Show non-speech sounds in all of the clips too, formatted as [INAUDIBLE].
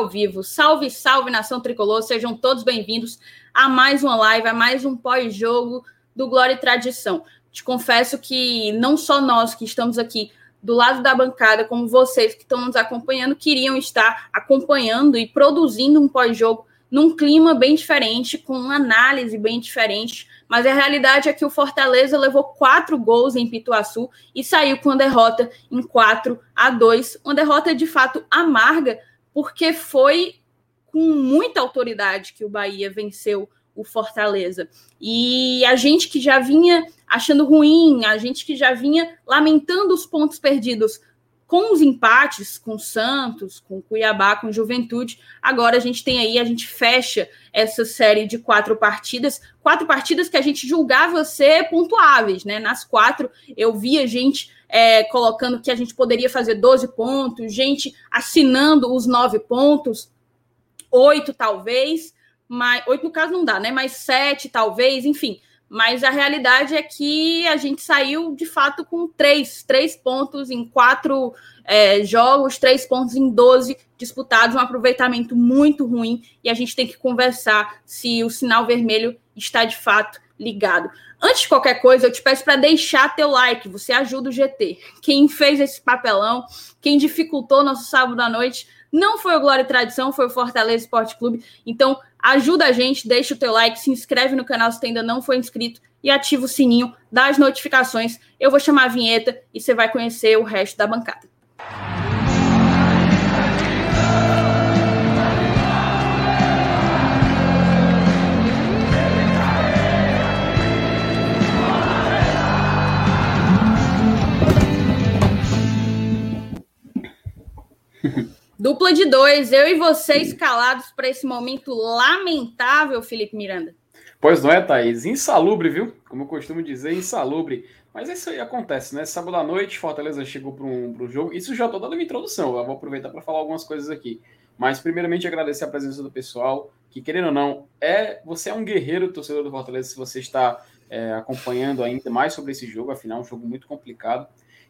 ao vivo. Salve, salve, nação tricolor, sejam todos bem-vindos a mais uma live, a mais um pós-jogo do Glória e Tradição. Te confesso que não só nós que estamos aqui do lado da bancada, como vocês que estão nos acompanhando, queriam estar acompanhando e produzindo um pós-jogo num clima bem diferente, com uma análise bem diferente. Mas a realidade é que o Fortaleza levou quatro gols em Pituaçu e saiu com a derrota em 4 a 2. Uma derrota de fato amarga, porque foi com muita autoridade que o Bahia venceu o Fortaleza. E a gente que já vinha achando ruim, a gente que já vinha lamentando os pontos perdidos com os empates com Santos, com Cuiabá, com Juventude, agora a gente tem aí, a gente fecha essa série de quatro partidas, quatro partidas que a gente julgava ser pontuáveis, né? Nas quatro eu via gente é, colocando que a gente poderia fazer 12 pontos, gente assinando os nove pontos, oito talvez, mas oito no caso não dá, né? Mas sete talvez, enfim. Mas a realidade é que a gente saiu de fato com três, três pontos em quatro é, jogos, três pontos em 12 disputados, um aproveitamento muito ruim, e a gente tem que conversar se o sinal vermelho está de fato ligado. Antes de qualquer coisa, eu te peço para deixar teu like, você ajuda o GT. Quem fez esse papelão, quem dificultou nosso sábado à noite, não foi o Glória e Tradição, foi o Fortaleza Esporte Clube. Então, ajuda a gente, deixa o teu like, se inscreve no canal se ainda não for inscrito e ativa o sininho das notificações. Eu vou chamar a vinheta e você vai conhecer o resto da bancada. Dupla de dois, eu e você escalados para esse momento lamentável, Felipe Miranda. Pois não é, Thaís? Insalubre, viu? Como eu costumo dizer, insalubre. Mas isso aí acontece, né? Sábado à noite, Fortaleza chegou para um, um jogo. Isso já estou dando uma introdução, eu vou aproveitar para falar algumas coisas aqui. Mas, primeiramente, agradecer a presença do pessoal, que, querendo ou não, é você é um guerreiro torcedor do Fortaleza se você está é, acompanhando ainda mais sobre esse jogo, afinal, é um jogo muito complicado.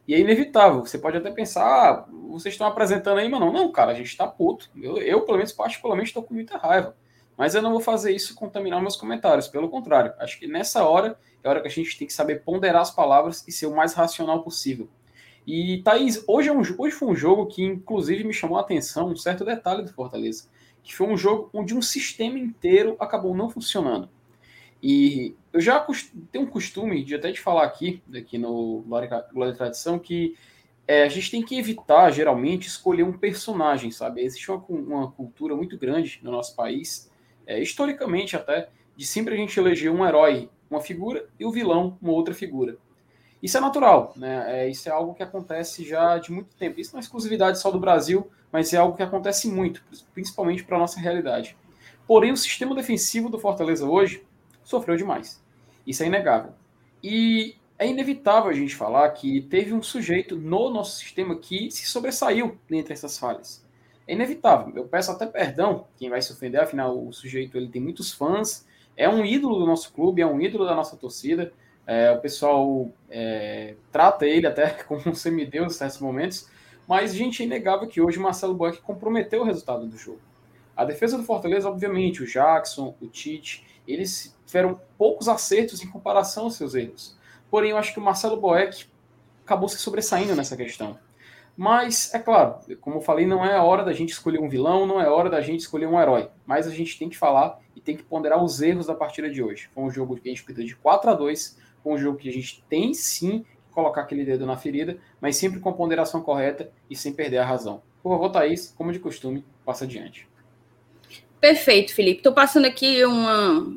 E é inevitável. Você pode até pensar, ah, vocês estão apresentando aí, mas não. Não, cara, a gente está puto. Eu, eu, pelo menos, particularmente, estou com muita raiva. Mas eu não vou fazer isso contaminar meus comentários. Pelo contrário, acho que nessa hora é a hora que a gente tem que saber ponderar as palavras e ser o mais racional possível. E, Thaís, hoje, é um, hoje foi um jogo que, inclusive, me chamou a atenção um certo detalhe do Fortaleza. Que foi um jogo onde um sistema inteiro acabou não funcionando. E eu já tenho um costume de até te falar aqui, aqui no Glória e Tradição, que é, a gente tem que evitar, geralmente, escolher um personagem, sabe? Existe uma, uma cultura muito grande no nosso país, é, historicamente até, de sempre a gente eleger um herói, uma figura, e o vilão, uma outra figura. Isso é natural, né? É, isso é algo que acontece já de muito tempo. Isso não é exclusividade só do Brasil, mas é algo que acontece muito, principalmente para a nossa realidade. Porém, o sistema defensivo do Fortaleza hoje sofreu demais. Isso é inegável. E é inevitável a gente falar que teve um sujeito no nosso sistema que se sobressaiu entre essas falhas. É inevitável. Eu peço até perdão quem vai se ofender, afinal o sujeito ele tem muitos fãs, é um ídolo do nosso clube, é um ídolo da nossa torcida. É, o pessoal é, trata ele até [LAUGHS] como um semideus em certos momentos, mas, gente, é inegável que hoje o Marcelo Buarque comprometeu o resultado do jogo. A defesa do Fortaleza, obviamente, o Jackson, o Tite, eles tiveram poucos acertos em comparação aos seus erros. Porém, eu acho que o Marcelo Boeck acabou se sobressaindo nessa questão. Mas, é claro, como eu falei, não é hora da gente escolher um vilão, não é hora da gente escolher um herói. Mas a gente tem que falar e tem que ponderar os erros da partida de hoje. Foi um jogo que a gente perdeu de 4 a 2 foi um jogo que a gente tem sim que colocar aquele dedo na ferida, mas sempre com a ponderação correta e sem perder a razão. Por favor, Thaís, como de costume, passa adiante. Perfeito, Felipe. Estou passando aqui uma,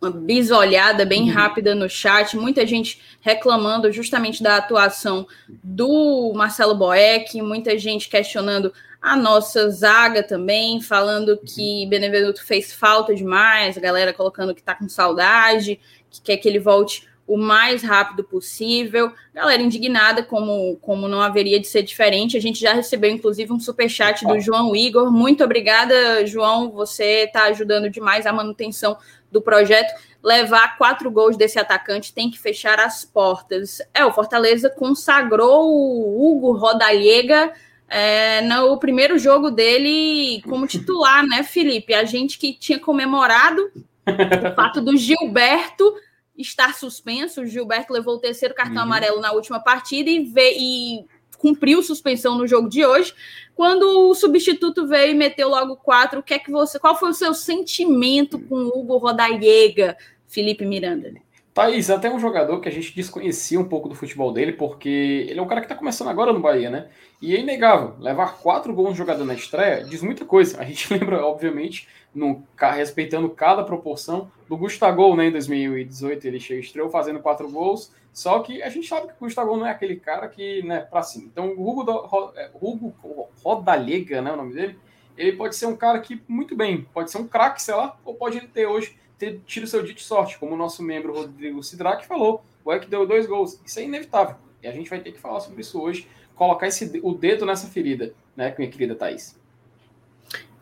uma bisolhada bem uhum. rápida no chat, muita gente reclamando justamente da atuação do Marcelo Boeck, muita gente questionando a nossa zaga também, falando uhum. que Benevenuto fez falta demais, a galera colocando que está com saudade, que quer que ele volte o mais rápido possível. Galera indignada, como, como não haveria de ser diferente. A gente já recebeu, inclusive, um super chat do João Igor. Muito obrigada, João. Você está ajudando demais a manutenção do projeto. Levar quatro gols desse atacante tem que fechar as portas. É, o Fortaleza consagrou o Hugo Rodallega é, no primeiro jogo dele como titular, né, Felipe? A gente que tinha comemorado o fato do Gilberto estar suspenso. O Gilberto levou o terceiro cartão uhum. amarelo na última partida e, veio, e cumpriu suspensão no jogo de hoje. Quando o substituto veio e meteu logo quatro, o que é que você, qual foi o seu sentimento com o Hugo Rodaiega, Felipe Miranda? Thaís, até um jogador que a gente desconhecia um pouco do futebol dele, porque ele é um cara que está começando agora no Bahia, né? E é inegável, levar quatro gols de jogador na estreia diz muita coisa. A gente [LAUGHS] lembra, obviamente, no, respeitando cada proporção, do Gustavo, né? Em 2018 ele chegou, estreou fazendo quatro gols, só que a gente sabe que o Gustavo não é aquele cara que, né, pra cima. Então o Hugo, do, é, Hugo Rodalega, né, o nome dele, ele pode ser um cara que, muito bem, pode ser um craque, sei lá, ou pode ele ter hoje ter tido seu dia de sorte, como o nosso membro Rodrigo Sidraque falou, o Eck deu dois gols. Isso é inevitável. E a gente vai ter que falar sobre isso hoje, colocar esse, o dedo nessa ferida, né, minha querida Thaís.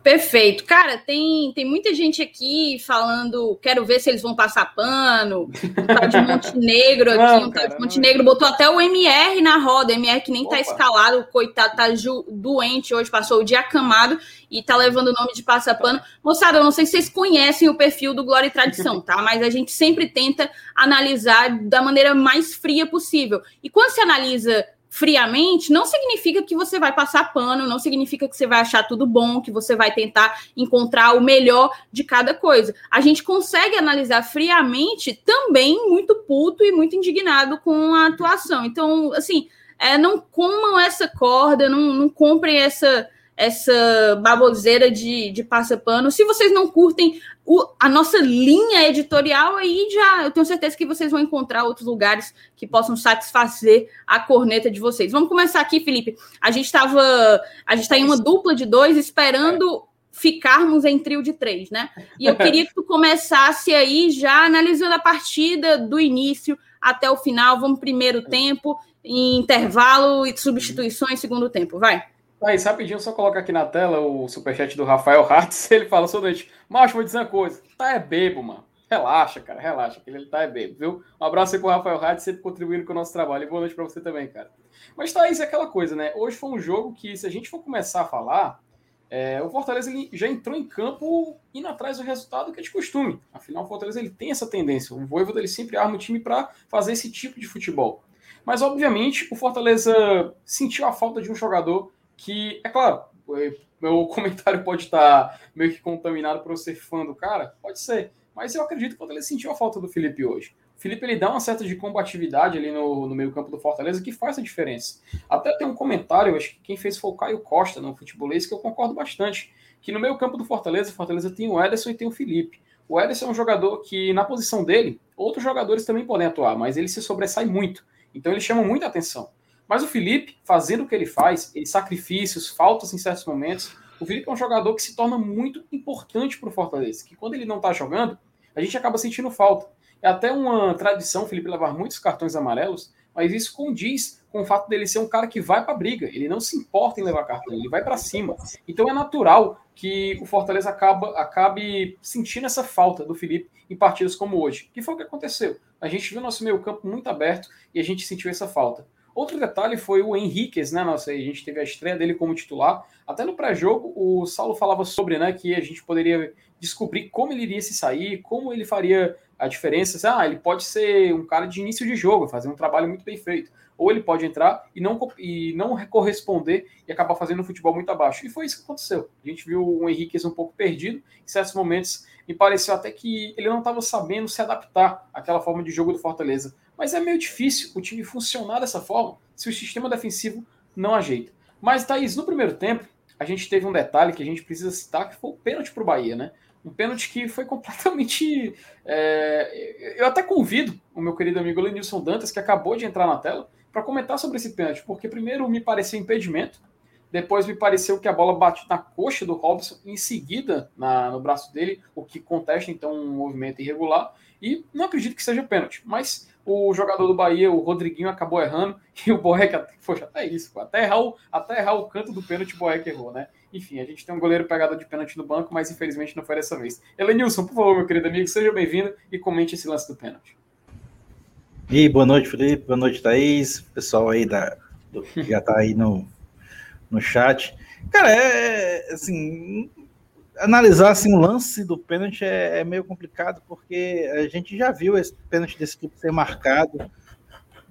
Perfeito. Cara, tem, tem muita gente aqui falando, quero ver se eles vão passar pano. Um tal de [LAUGHS] Montenegro aqui, não, um tal de Montenegro botou até o MR na roda, MR que nem tá Opa. tá escalado, coitado, tá doente hoje, passou o dia acamado e tá levando o nome de passapano. Moçada, eu não sei se vocês conhecem o perfil do Glória e Tradição, tá? Mas a gente sempre tenta analisar da maneira mais fria possível. E quando se analisa friamente, não significa que você vai passar pano, não significa que você vai achar tudo bom, que você vai tentar encontrar o melhor de cada coisa. A gente consegue analisar friamente também muito puto e muito indignado com a atuação. Então, assim, é, não comam essa corda, não, não comprem essa essa baboseira de, de passa-pano. Se vocês não curtem o, a nossa linha editorial, aí já eu tenho certeza que vocês vão encontrar outros lugares que possam satisfazer a corneta de vocês. Vamos começar aqui, Felipe. A gente estava. A gente está em uma dupla de dois esperando. Ficarmos em trio de três, né? E eu queria que tu começasse aí já analisando a partida do início até o final. Vamos primeiro tempo, intervalo e substituições, segundo tempo. Vai. Aí, rapidinho, só colocar aqui na tela o superchat do Rafael Hartz. [LAUGHS] Ele fala só noite. Macho, vou dizer uma coisa. Tá é bebo, mano. Relaxa, cara, relaxa, que ele tá é bebo, viu? Um abraço aí pro Rafael Hartz, sempre contribuindo com o nosso trabalho. E boa noite pra você também, cara. Mas tá, isso é aquela coisa, né? Hoje foi um jogo que, se a gente for começar a falar, é, o Fortaleza ele já entrou em campo indo atrás do resultado que é de costume. Afinal, o Fortaleza ele tem essa tendência. O Voivoda ele sempre arma o time para fazer esse tipo de futebol. Mas, obviamente, o Fortaleza sentiu a falta de um jogador que, é claro, meu [LAUGHS] comentário pode estar meio que contaminado por eu ser fã do cara, pode ser, mas eu acredito que o Fortaleza sentiu a falta do Felipe hoje. O Felipe ele dá uma certa de combatividade ali no, no meio campo do Fortaleza que faz a diferença. Até tem um comentário, acho que quem fez foi o Caio Costa no futebolês, que eu concordo bastante, que no meio campo do Fortaleza, Fortaleza tem o Ederson e tem o Felipe. O Ederson é um jogador que, na posição dele, outros jogadores também podem atuar, mas ele se sobressai muito. Então ele chama muita atenção. Mas o Felipe, fazendo o que ele faz, ele sacrifícios, faltas em certos momentos, o Felipe é um jogador que se torna muito importante para o Fortaleza, que quando ele não está jogando, a gente acaba sentindo falta. É até uma tradição o Felipe levar muitos cartões amarelos, mas isso condiz com o fato dele ser um cara que vai para a briga. Ele não se importa em levar cartão, ele vai para cima. Então é natural que o Fortaleza acaba, acabe sentindo essa falta do Felipe em partidas como hoje. Que foi o que aconteceu. A gente viu nosso meio campo muito aberto e a gente sentiu essa falta. Outro detalhe foi o Henriquez, né? Nossa, a gente teve a estreia dele como titular. Até no pré-jogo, o Saulo falava sobre, né, que a gente poderia descobrir como ele iria se sair, como ele faria a diferença. Ah, ele pode ser um cara de início de jogo, fazer um trabalho muito bem feito. Ou ele pode entrar e não, e não corresponder e acabar fazendo um futebol muito abaixo. E foi isso que aconteceu. A gente viu o Henriquez um pouco perdido. Em certos momentos, me pareceu até que ele não estava sabendo se adaptar àquela forma de jogo do Fortaleza. Mas é meio difícil o time funcionar dessa forma se o sistema defensivo não ajeita. Mas, Thaís, no primeiro tempo, a gente teve um detalhe que a gente precisa citar, que foi o pênalti para o Bahia, né? Um pênalti que foi [LAUGHS] completamente. É... Eu até convido o meu querido amigo Lenilson Dantas, que acabou de entrar na tela, para comentar sobre esse pênalti, porque primeiro me pareceu impedimento, depois me pareceu que a bola bate na coxa do Robson, em seguida na, no braço dele, o que contesta então um movimento irregular, e não acredito que seja pênalti, mas o jogador do Bahia, o Rodriguinho, acabou errando [LAUGHS] e o Boeck, foi até isso, até errar, o, até errar o canto do pênalti, o Boeck errou, né? Enfim, a gente tem um goleiro pegado de pênalti no banco, mas infelizmente não foi dessa vez. Elenilson, por favor, meu querido amigo, seja bem-vindo e comente esse lance do pênalti. E boa noite, Felipe, boa noite, Thaís, pessoal aí da, do, que já tá aí no, no chat. Cara, é assim, analisar assim, o lance do pênalti é, é, meio complicado, porque a gente já viu esse pênalti desse tipo ser marcado,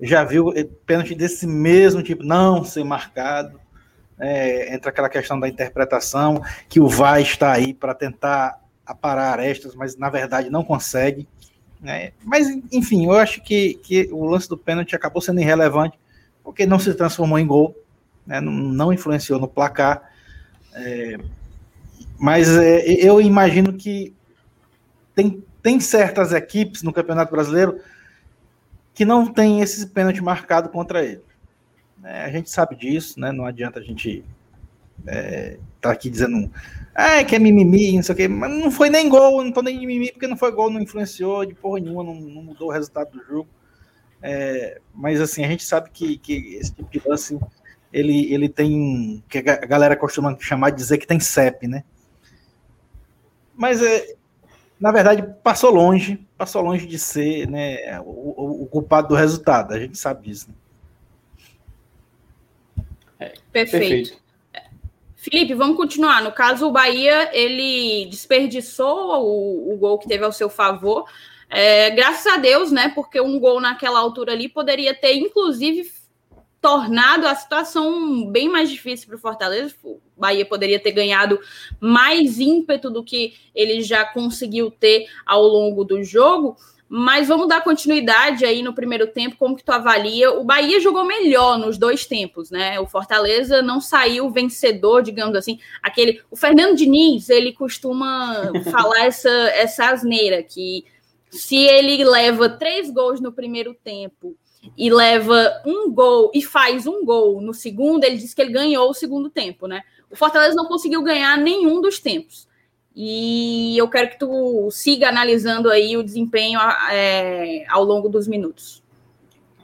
já viu pênalti desse mesmo tipo não ser marcado. É, entra aquela questão da interpretação, que o VAR está aí para tentar aparar arestas, mas na verdade não consegue. Né? Mas, enfim, eu acho que, que o lance do pênalti acabou sendo irrelevante, porque não se transformou em gol, né? não, não influenciou no placar. É, mas é, eu imagino que tem, tem certas equipes no Campeonato Brasileiro que não tem esse pênalti marcado contra ele. É, a gente sabe disso, né? Não adianta a gente é, tá aqui dizendo ah, que é mimimi, não sei o quê, mas não foi nem gol, não tô nem mimimi, porque não foi gol, não influenciou de porra nenhuma, não, não mudou o resultado do jogo. É, mas assim, a gente sabe que, que esse tipo de lance ele, ele tem que a galera costuma chamar de dizer que tem CEP, né? Mas é, na verdade passou longe, passou longe de ser né, o, o, culpado do resultado. A gente sabe disso. Né? É, perfeito. perfeito. Felipe, vamos continuar. No caso, o Bahia ele desperdiçou o, o gol que teve ao seu favor. É, graças a Deus, né? Porque um gol naquela altura ali poderia ter, inclusive, tornado a situação bem mais difícil para o Fortaleza. O Bahia poderia ter ganhado mais ímpeto do que ele já conseguiu ter ao longo do jogo. Mas vamos dar continuidade aí no primeiro tempo, como que tu avalia? O Bahia jogou melhor nos dois tempos, né? O Fortaleza não saiu vencedor, digamos assim. Aquele, o Fernando Diniz, ele costuma [LAUGHS] falar essa essa asneira que se ele leva três gols no primeiro tempo e leva um gol e faz um gol no segundo, ele diz que ele ganhou o segundo tempo, né? O Fortaleza não conseguiu ganhar nenhum dos tempos. E eu quero que tu siga analisando aí o desempenho é, ao longo dos minutos.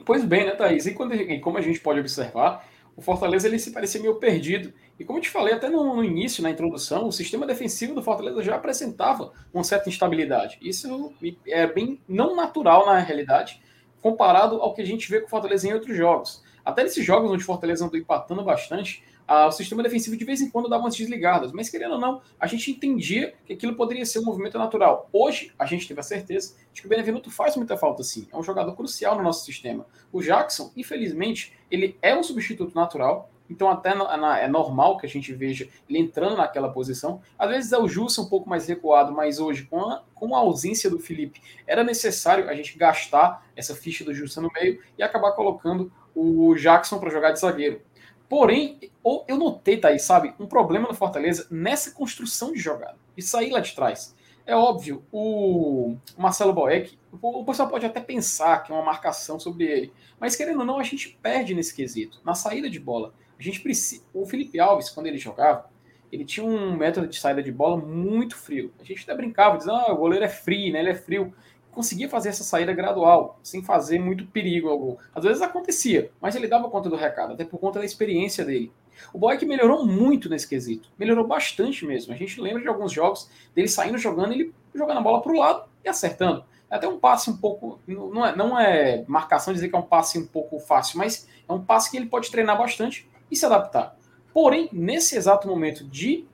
Pois bem, né, Thaís? E, quando, e como a gente pode observar, o Fortaleza ele se parecia meio perdido. E como eu te falei até no, no, início, na introdução, o sistema defensivo do Fortaleza já apresentava uma certa instabilidade. Isso é bem não natural na realidade, comparado ao que a gente vê com o Fortaleza em outros jogos. Até nesses jogos onde o Fortaleza andou empatando bastante, o sistema defensivo de vez em quando dava umas desligadas, mas querendo ou não, a gente entendia que aquilo poderia ser um movimento natural. Hoje, a gente teve a certeza de que o Benevenuto faz muita falta sim, é um jogador crucial no nosso sistema. O Jackson, infelizmente, ele é um substituto natural, então, até é normal que a gente veja ele entrando naquela posição. Às vezes é o Jussa um pouco mais recuado, mas hoje, com a, com a ausência do Felipe, era necessário a gente gastar essa ficha do Jussa no meio e acabar colocando o Jackson para jogar de zagueiro. Porém, eu notei, Thaís, sabe, um problema no Fortaleza nessa construção de jogada, e sair lá de trás. É óbvio, o Marcelo Boeck, o pessoal pode até pensar que é uma marcação sobre ele, mas querendo ou não, a gente perde nesse quesito, na saída de bola. A gente precisa. O Felipe Alves, quando ele jogava, ele tinha um método de saída de bola muito frio. A gente até brincava, dizendo, ah, o goleiro é frio, né? Ele é frio. Conseguia fazer essa saída gradual, sem fazer muito perigo ao gol. Às vezes acontecia, mas ele dava conta do recado, até por conta da experiência dele. O Boyk melhorou muito nesse quesito. Melhorou bastante mesmo. A gente lembra de alguns jogos dele saindo jogando, ele jogando a bola para o lado e acertando. É até um passe um pouco. Não é, não é marcação dizer que é um passe um pouco fácil, mas é um passe que ele pode treinar bastante e se adaptar. Porém, nesse exato momento de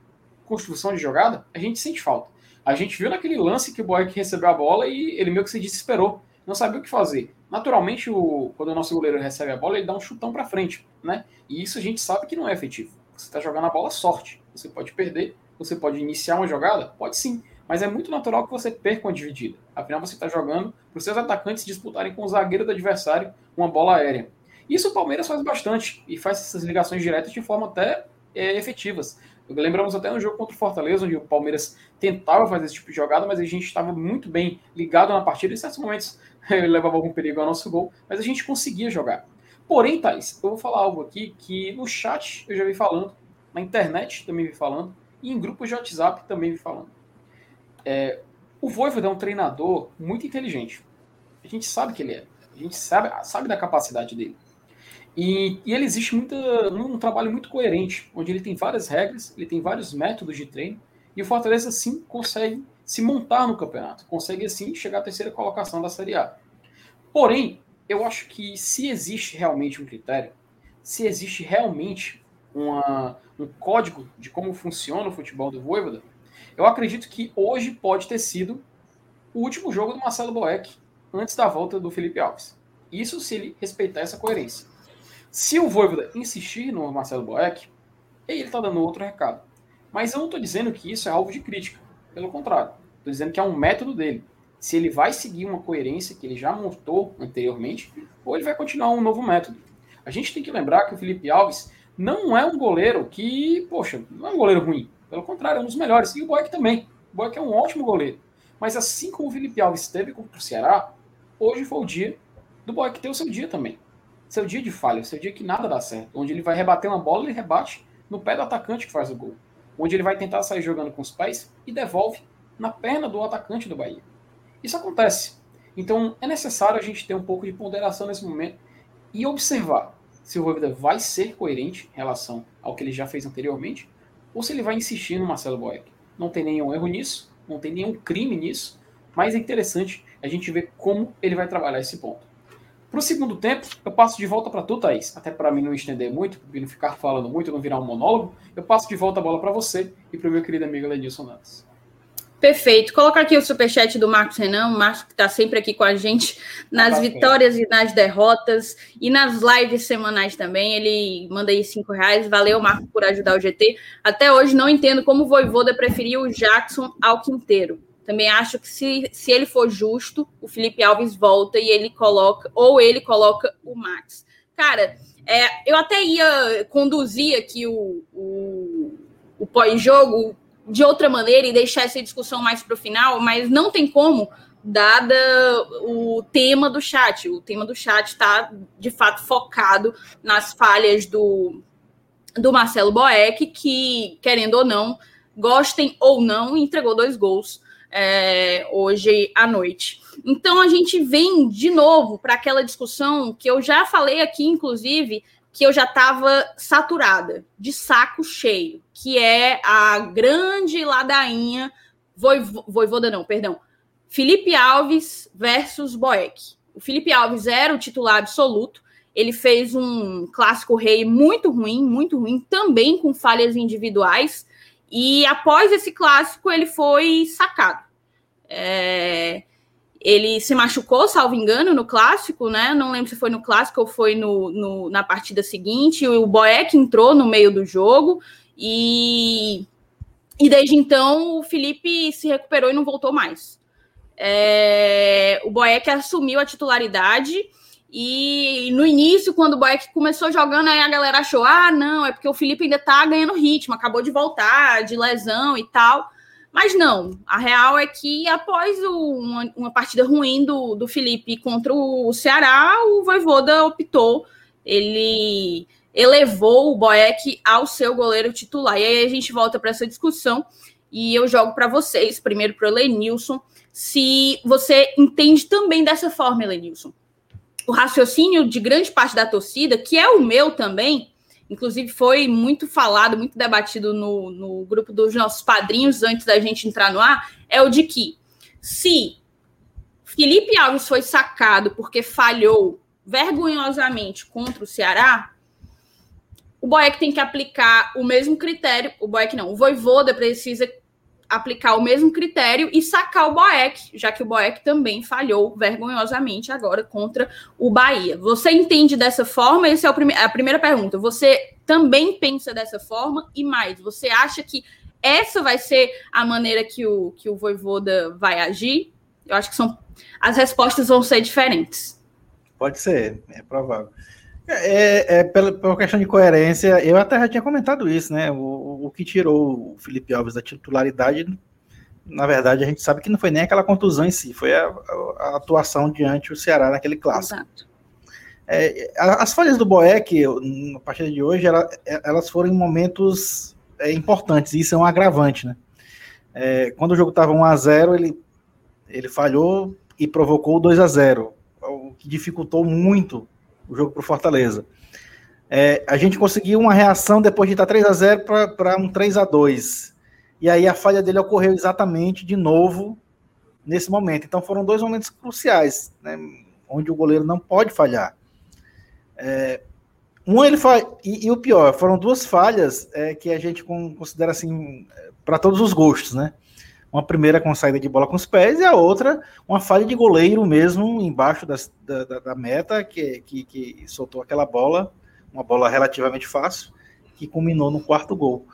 construção de jogada, a gente sente falta. A gente viu naquele lance que o Boeck recebeu a bola e ele meio que se desesperou, não sabia o que fazer. Naturalmente, o, quando o nosso goleiro recebe a bola, ele dá um chutão para frente, né? E isso a gente sabe que não é efetivo. Você está jogando a bola sorte. Você pode perder, você pode iniciar uma jogada, pode sim, mas é muito natural que você perca uma dividida. Afinal, você está jogando para os seus atacantes disputarem com o zagueiro do adversário uma bola aérea. Isso o Palmeiras faz bastante e faz essas ligações diretas de forma até é, efetivas. Lembramos até no jogo contra o Fortaleza, onde o Palmeiras tentava fazer esse tipo de jogada, mas a gente estava muito bem ligado na partida. Em certos momentos [LAUGHS] ele levava algum perigo ao nosso gol, mas a gente conseguia jogar. Porém, Thais, eu vou falar algo aqui que no chat eu já vi falando, na internet também vi falando, e em grupos de WhatsApp também vi falando. É, o Voivoda é um treinador muito inteligente. A gente sabe que ele é. A gente sabe, sabe da capacidade dele. E, e ele existe muita, um trabalho muito coerente, onde ele tem várias regras, ele tem vários métodos de treino, e o Fortaleza sim consegue se montar no campeonato, consegue assim chegar à terceira colocação da Série A. Porém, eu acho que se existe realmente um critério, se existe realmente uma, um código de como funciona o futebol do Voivoda, eu acredito que hoje pode ter sido o último jogo do Marcelo Boeck antes da volta do Felipe Alves. Isso se ele respeitar essa coerência. Se o Voivoda insistir no Marcelo Boeck, ele está dando outro recado. Mas eu não estou dizendo que isso é alvo de crítica. Pelo contrário. Estou dizendo que é um método dele. Se ele vai seguir uma coerência que ele já montou anteriormente, ou ele vai continuar um novo método. A gente tem que lembrar que o Felipe Alves não é um goleiro que, poxa, não é um goleiro ruim. Pelo contrário, é um dos melhores. E o Boeck também. O Boeck é um ótimo goleiro. Mas assim como o Felipe Alves teve contra o Ceará, hoje foi o dia do Boeck ter o seu dia também. Seu dia de falha, seu dia que nada dá certo. Onde ele vai rebater uma bola, ele rebate no pé do atacante que faz o gol. Onde ele vai tentar sair jogando com os pés e devolve na perna do atacante do Bahia. Isso acontece. Então é necessário a gente ter um pouco de ponderação nesse momento e observar se o Voivoda vai ser coerente em relação ao que ele já fez anteriormente ou se ele vai insistir no Marcelo Boeck. Não tem nenhum erro nisso, não tem nenhum crime nisso, mas é interessante a gente ver como ele vai trabalhar esse ponto. Para o segundo tempo, eu passo de volta para tu, Thaís, até para mim não estender muito, para não ficar falando muito, não virar um monólogo, eu passo de volta a bola para você e para o meu querido amigo Lenilson Nantes. Perfeito. Colocar aqui o superchat do Marcos Renan, o Marcos que está sempre aqui com a gente nas tá vitórias e nas derrotas e nas lives semanais também. Ele manda aí cinco reais. Valeu, Marcos, por ajudar o GT. Até hoje não entendo como o Voivoda preferiu o Jackson ao Quinteiro. Também acho que se, se ele for justo, o Felipe Alves volta e ele coloca, ou ele coloca o Max. Cara, é, eu até ia conduzir aqui o, o, o pós-jogo de outra maneira e deixar essa discussão mais para o final, mas não tem como, dada o tema do chat. O tema do chat está, de fato, focado nas falhas do, do Marcelo Boeck, que, querendo ou não, gostem ou não, entregou dois gols é, hoje à noite. Então a gente vem de novo para aquela discussão que eu já falei aqui, inclusive, que eu já estava saturada, de saco cheio, que é a grande ladainha, voivo, voivoda não, perdão, Felipe Alves versus Boeck. O Felipe Alves era o titular absoluto, ele fez um clássico rei muito ruim, muito ruim, também com falhas individuais, e após esse clássico ele foi sacado. É, ele se machucou, salvo engano, no clássico, né? Não lembro se foi no clássico ou foi no, no na partida seguinte. O Boeck entrou no meio do jogo e, e desde então o Felipe se recuperou e não voltou mais. É, o Boeck assumiu a titularidade e no início, quando o Boeck começou jogando, aí a galera achou: ah, não, é porque o Felipe ainda tá ganhando ritmo, acabou de voltar de lesão e tal. Mas não, a real é que após o, uma, uma, partida ruim do, do Felipe contra o Ceará, o Voivoda optou, ele elevou o Boeck ao seu goleiro titular. E aí a gente volta para essa discussão e eu jogo para vocês, primeiro para o Lenilson, se você entende também dessa forma, Lenilson. O raciocínio de grande parte da torcida, que é o meu também, Inclusive, foi muito falado, muito debatido no, no grupo dos nossos padrinhos antes da gente entrar no ar, é o de que se Felipe Alves foi sacado porque falhou vergonhosamente contra o Ceará, o Boeck tem que aplicar o mesmo critério, o Boeck não, o Voivoda precisa aplicar o mesmo critério e sacar o Boeck, já que o Boeck também falhou vergonhosamente agora contra o Bahia. Você entende dessa forma? Essa é a primeira pergunta. Você também pensa dessa forma? E mais, você acha que essa vai ser a maneira que o, que o Voivoda vai agir? Eu acho que são as respostas vão ser diferentes. Pode ser, é provável. É, é pela, pela, questão de coerência, eu até já tinha comentado isso, né? O, o que tirou o Felipe Alves da titularidade, na verdade, a gente sabe que não foi nem aquela contusão em si, foi a, a, atuação diante do Ceará naquele clássico. Exato. É, as falhas do Boeck, na partida de hoje, ela, elas foram em momentos é, importantes, e isso é um agravante, né? É, quando o jogo estava 1 a 0 ele, ele falhou e provocou 2 a 0 o que dificultou muito o jogo para o Fortaleza. É, a gente conseguiu uma reação depois de estar 3 a 0 para um 3 a 2 E aí a falha dele ocorreu exatamente de novo nesse momento. Então foram dois momentos cruciais, né, onde o goleiro não pode falhar. É, um ele faz. E, e, o pior, foram duas falhas é, que a gente considera assim, para todos os gostos, né? Uma primeira com saída de bola com os pés e a outra uma falha de goleiro mesmo embaixo das, da, da, da, meta, que, que, que soltou aquela bola, uma bola relativamente fácil, que culminou no quarto gol.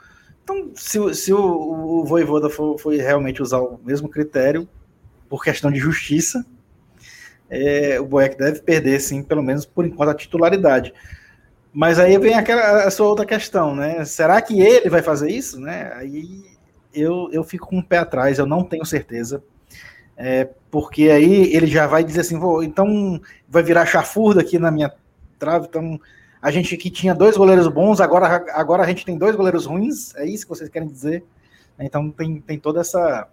Então, se, se o, o Voivoda for, foi realmente usar o mesmo critério, por questão de justiça, é, o Boeck deve perder, sim, pelo menos por enquanto, a titularidade. Mas aí vem aquela a sua outra questão, né? Será que ele vai fazer isso, né? Aí eu, eu fico com o pé atrás, eu não tenho certeza. É, porque aí ele já vai dizer assim, vou, então vai virar chafurda aqui na minha trave, então a gente que tinha dois goleiros bons, agora, agora a gente tem dois goleiros ruins, é isso que vocês querem dizer? Então tem, tem toda essa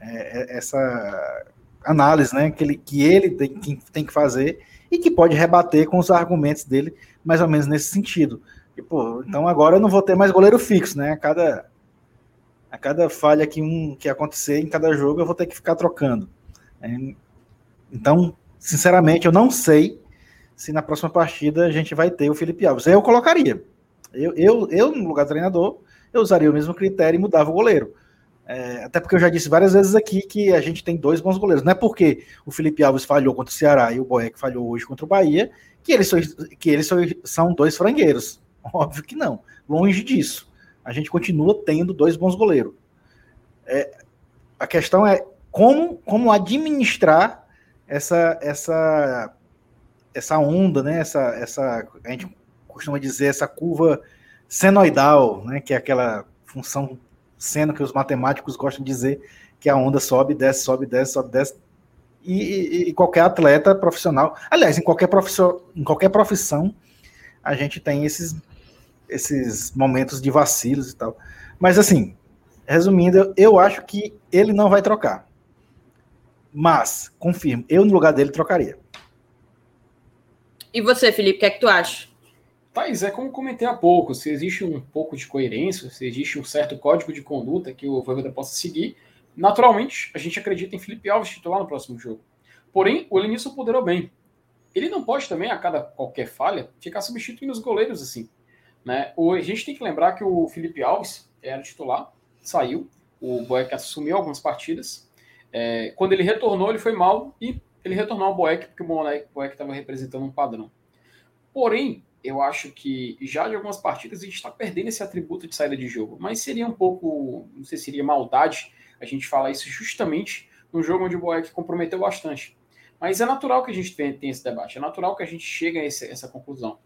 é, é essa análise né, que ele, que ele tem, que tem que fazer e que pode rebater com os argumentos dele, mais ou menos nesse sentido. E, pô, então agora eu não vou ter mais goleiro fixo, né? Cada, a cada falha que, um, que acontecer em cada jogo eu vou ter que ficar trocando. É, então, sinceramente, eu não sei se na próxima partida a gente vai ter o Felipe Alves. Eu colocaria. Eu, eu, eu no lugar do treinador, eu usaria o mesmo critério e mudava o goleiro. É, até porque eu já disse várias vezes aqui que a gente tem dois bons goleiros. Não é porque o Felipe Alves falhou contra o Ceará e o Boeck falhou hoje contra o Bahia que eles, que eles são dois frangueiros. [LAUGHS] Óbvio que não. Longe disso. A gente continua tendo dois bons goleiros. É, a questão é como, como administrar essa, essa essa onda, né? Essa, essa, a gente costuma dizer essa curva senoidal, né? Que é aquela função seno que os matemáticos gostam de dizer que a onda sobe, desce, sobe, desce, sobe, desce. E, e, e qualquer atleta profissional, aliás, em qualquer profissão, em qualquer profissão, a gente tem esses, esses momentos de vacilos e tal. Mas assim, resumindo, eu acho que ele não vai trocar. Mas, confirmo, eu no lugar dele trocaria. E você, Felipe, o que é que tu acha? Thais, é como comentei há pouco, se existe um pouco de coerência, se existe um certo código de conduta que o Voivoda possa seguir, naturalmente a gente acredita em Felipe Alves titular no próximo jogo. Porém, o Elenilson poderou bem. Ele não pode também, a cada qualquer falha, ficar substituindo os goleiros assim. Né? O, a gente tem que lembrar que o Felipe Alves era titular, saiu, o Boeck assumiu algumas partidas. É, quando ele retornou, ele foi mal e ele retornou ao Boeck, porque o Boeck estava representando um padrão. Porém, eu acho que já de algumas partidas a gente está perdendo esse atributo de saída de jogo. Mas seria um pouco, não sei se seria maldade a gente falar isso justamente no jogo onde o Boeck comprometeu bastante. Mas é natural que a gente tenha, esse debate, é natural que a gente chegue a essa conclusão.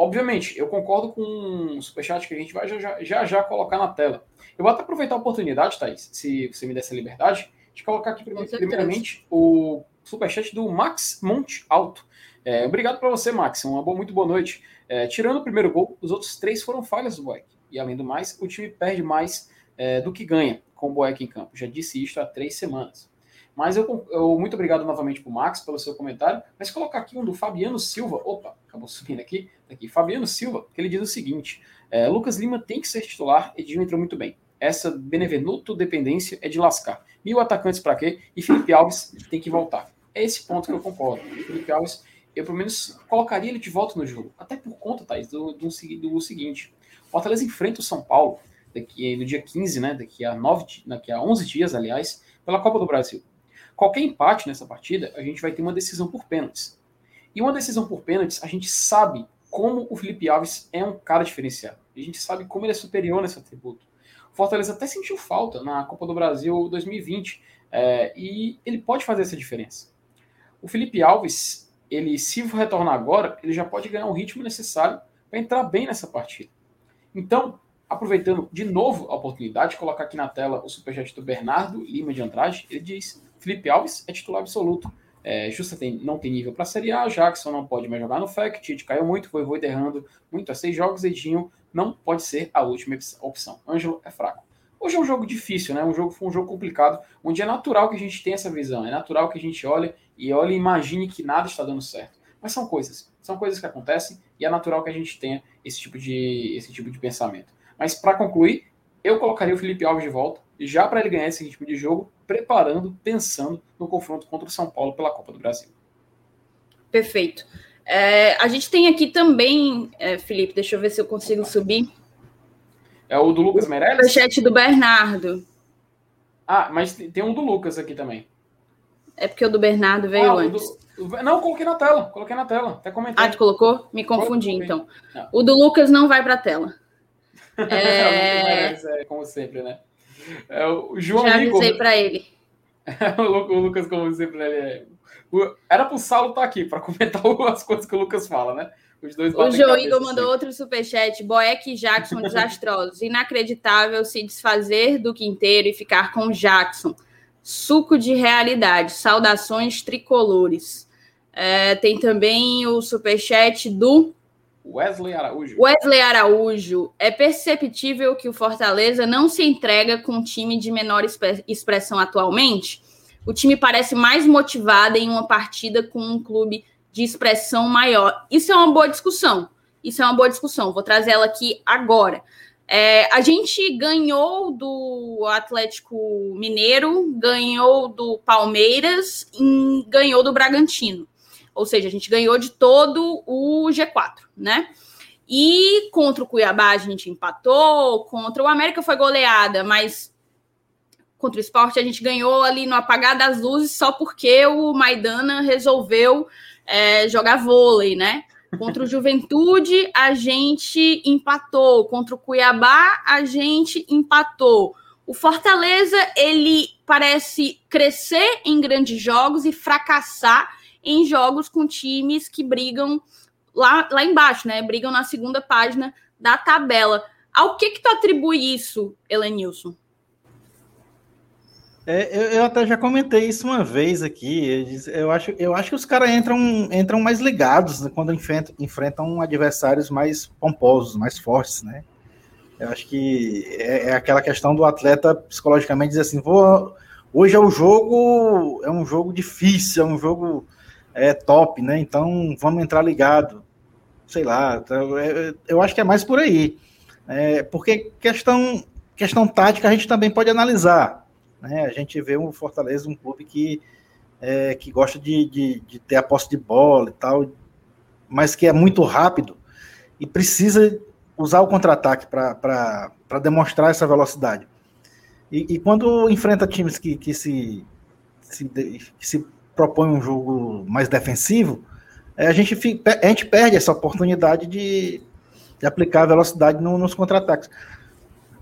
Obviamente, eu concordo com um superchat que a gente vai já já, já já, colocar na tela. Eu vou até aproveitar a oportunidade, Thaís, se você me der essa liberdade, de colocar aqui primeiramente o superchat do Max Monte Alto. É, obrigado para você, Max. Uma boa, muito boa noite. É, tirando o primeiro gol, os outros três foram falhas do Boeck. E além do mais, o time perde mais é, do que ganha com o Boeck em campo. Já disse isto há três semanas. Mas eu, eu muito obrigado novamente para o Max pelo seu comentário. Mas colocar aqui um do Fabiano Silva. Opa, acabou [LAUGHS] subindo aqui. aqui. Fabiano Silva, que ele diz o seguinte: é, Lucas Lima tem que ser titular. Edinho entrou muito bem. Essa Benevenuto dependência é de lascar. Mil atacantes para quê? E Felipe Alves tem que voltar. É esse ponto que eu concordo. Felipe Alves, eu pelo menos colocaria ele de volta no jogo. Até por conta, Thaís, do, do, do seguinte. O Fortaleza enfrenta o São Paulo daqui, no dia 15, né? Daqui a, 9, daqui a 11 dias, aliás, pela Copa do Brasil. Qualquer empate nessa partida, a gente vai ter uma decisão por pênaltis. E uma decisão por pênaltis, a gente sabe como o Felipe Alves é um cara diferenciado. A gente sabe como ele é superior nesse atributo. O Fortaleza até sentiu falta na Copa do Brasil 2020. É, e ele pode fazer essa diferença. O Felipe Alves, ele se retornar agora, ele já pode ganhar o ritmo necessário para entrar bem nessa partida. Então, aproveitando de novo a oportunidade, colocar aqui na tela o superchat do Bernardo Lima de Andrade, ele diz: Felipe Alves é titular absoluto. É, Justa tem, não tem nível para Série A, Jackson não pode mais jogar no FEC, Tite caiu muito, foi errando muito a seis jogos, Edinho não pode ser a última opção. Ângelo é fraco. Hoje é um jogo difícil, né? Um jogo foi um jogo complicado, onde é natural que a gente tenha essa visão, é natural que a gente olhe e olhe e imagine que nada está dando certo. Mas são coisas, são coisas que acontecem e é natural que a gente tenha esse tipo de, esse tipo de pensamento. Mas para concluir, eu colocaria o Felipe Alves de volta, já para ele ganhar esse ritmo de jogo, preparando, pensando no confronto contra o São Paulo pela Copa do Brasil. Perfeito. É, a gente tem aqui também, é, Felipe, deixa eu ver se eu consigo subir. É o do Lucas Meirelles? O chat do Bernardo. Ah, mas tem um do Lucas aqui também. É porque o do Bernardo veio ah, antes. Do... Não, coloquei na tela, coloquei na tela, até comentei. Ah, tu colocou? Me confundi, então. Não. O do Lucas não vai para a tela. [LAUGHS] É... é... como sempre, né? [LAUGHS] É, o João Já avisei para ele. [LAUGHS] o Lucas, como sempre, ele é... Era pro Saulo estar tá aqui para [LAUGHS] comentar as coisas que o Lucas fala, né? Os dois o João Igor mandou outro superchat. Boeck e Jackson desastrosos. Inacreditável se desfazer do Quinteiro e ficar com Jackson. Suco de realidade. Saudações tricolores. É, tem também o superchat do Wesley Araújo. Wesley Araújo. É perceptível que o Fortaleza não se entrega com um time de menor expressão atualmente. O time parece mais motivado em uma partida com um clube de expressão maior. Isso é uma boa discussão. Isso é uma boa discussão. Vou trazer ela aqui agora. É, a gente ganhou do Atlético Mineiro, ganhou do Palmeiras e ganhou do Bragantino. Ou seja, a gente ganhou de todo o G4, né? E contra o Cuiabá a gente empatou, contra o América foi goleada, mas contra o esporte a gente ganhou ali no apagar das luzes só porque o Maidana resolveu é, jogar vôlei, né? Contra o Juventude, a gente empatou. Contra o Cuiabá, a gente empatou. O Fortaleza, ele parece crescer em grandes jogos e fracassar em jogos com times que brigam lá, lá embaixo, né? Brigam na segunda página da tabela. Ao que que tu atribui isso, Elenilson? É, eu, eu, até já comentei isso uma vez aqui. Eu acho, eu acho que os caras entram, entram mais ligados né, quando enfrentam, enfrentam adversários mais pomposos, mais fortes, né? Eu acho que é, é, aquela questão do atleta psicologicamente dizer assim: vou, hoje é um jogo, é um jogo difícil, é um jogo é, top, né? Então vamos entrar ligado. Sei lá, eu, é, eu acho que é mais por aí. É, porque questão, questão tática a gente também pode analisar né? A gente vê o Fortaleza um clube que, é, que gosta de, de, de, ter a posse de bola e tal, mas que é muito rápido e precisa usar o contra-ataque para demonstrar essa velocidade. E, e, quando enfrenta times que, que, se, se, que se propõem um jogo mais defensivo, é, a, gente fica, a gente perde essa oportunidade de, de aplicar velocidade no, nos contra-ataques.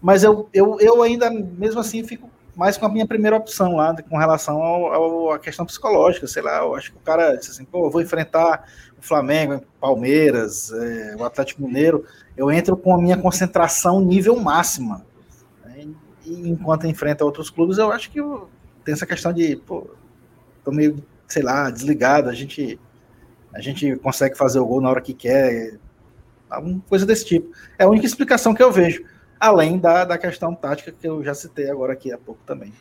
Mas eu, eu, eu ainda, mesmo assim, fico mais com a minha primeira opção lá, com relação à questão psicológica, sei lá, eu acho que o cara disse assim, pô, eu vou enfrentar o Flamengo, Palmeiras, é, o Atlético Mineiro, eu entro com a minha concentração nível máxima. Né? E enquanto enfrenta outros clubes, eu acho que tem essa questão de, pô, tô meio, sei lá, desligado, a gente, a gente consegue fazer o gol na hora que quer, alguma coisa desse tipo. É a única explicação que eu vejo além da, da questão tática que eu já citei agora aqui há pouco também.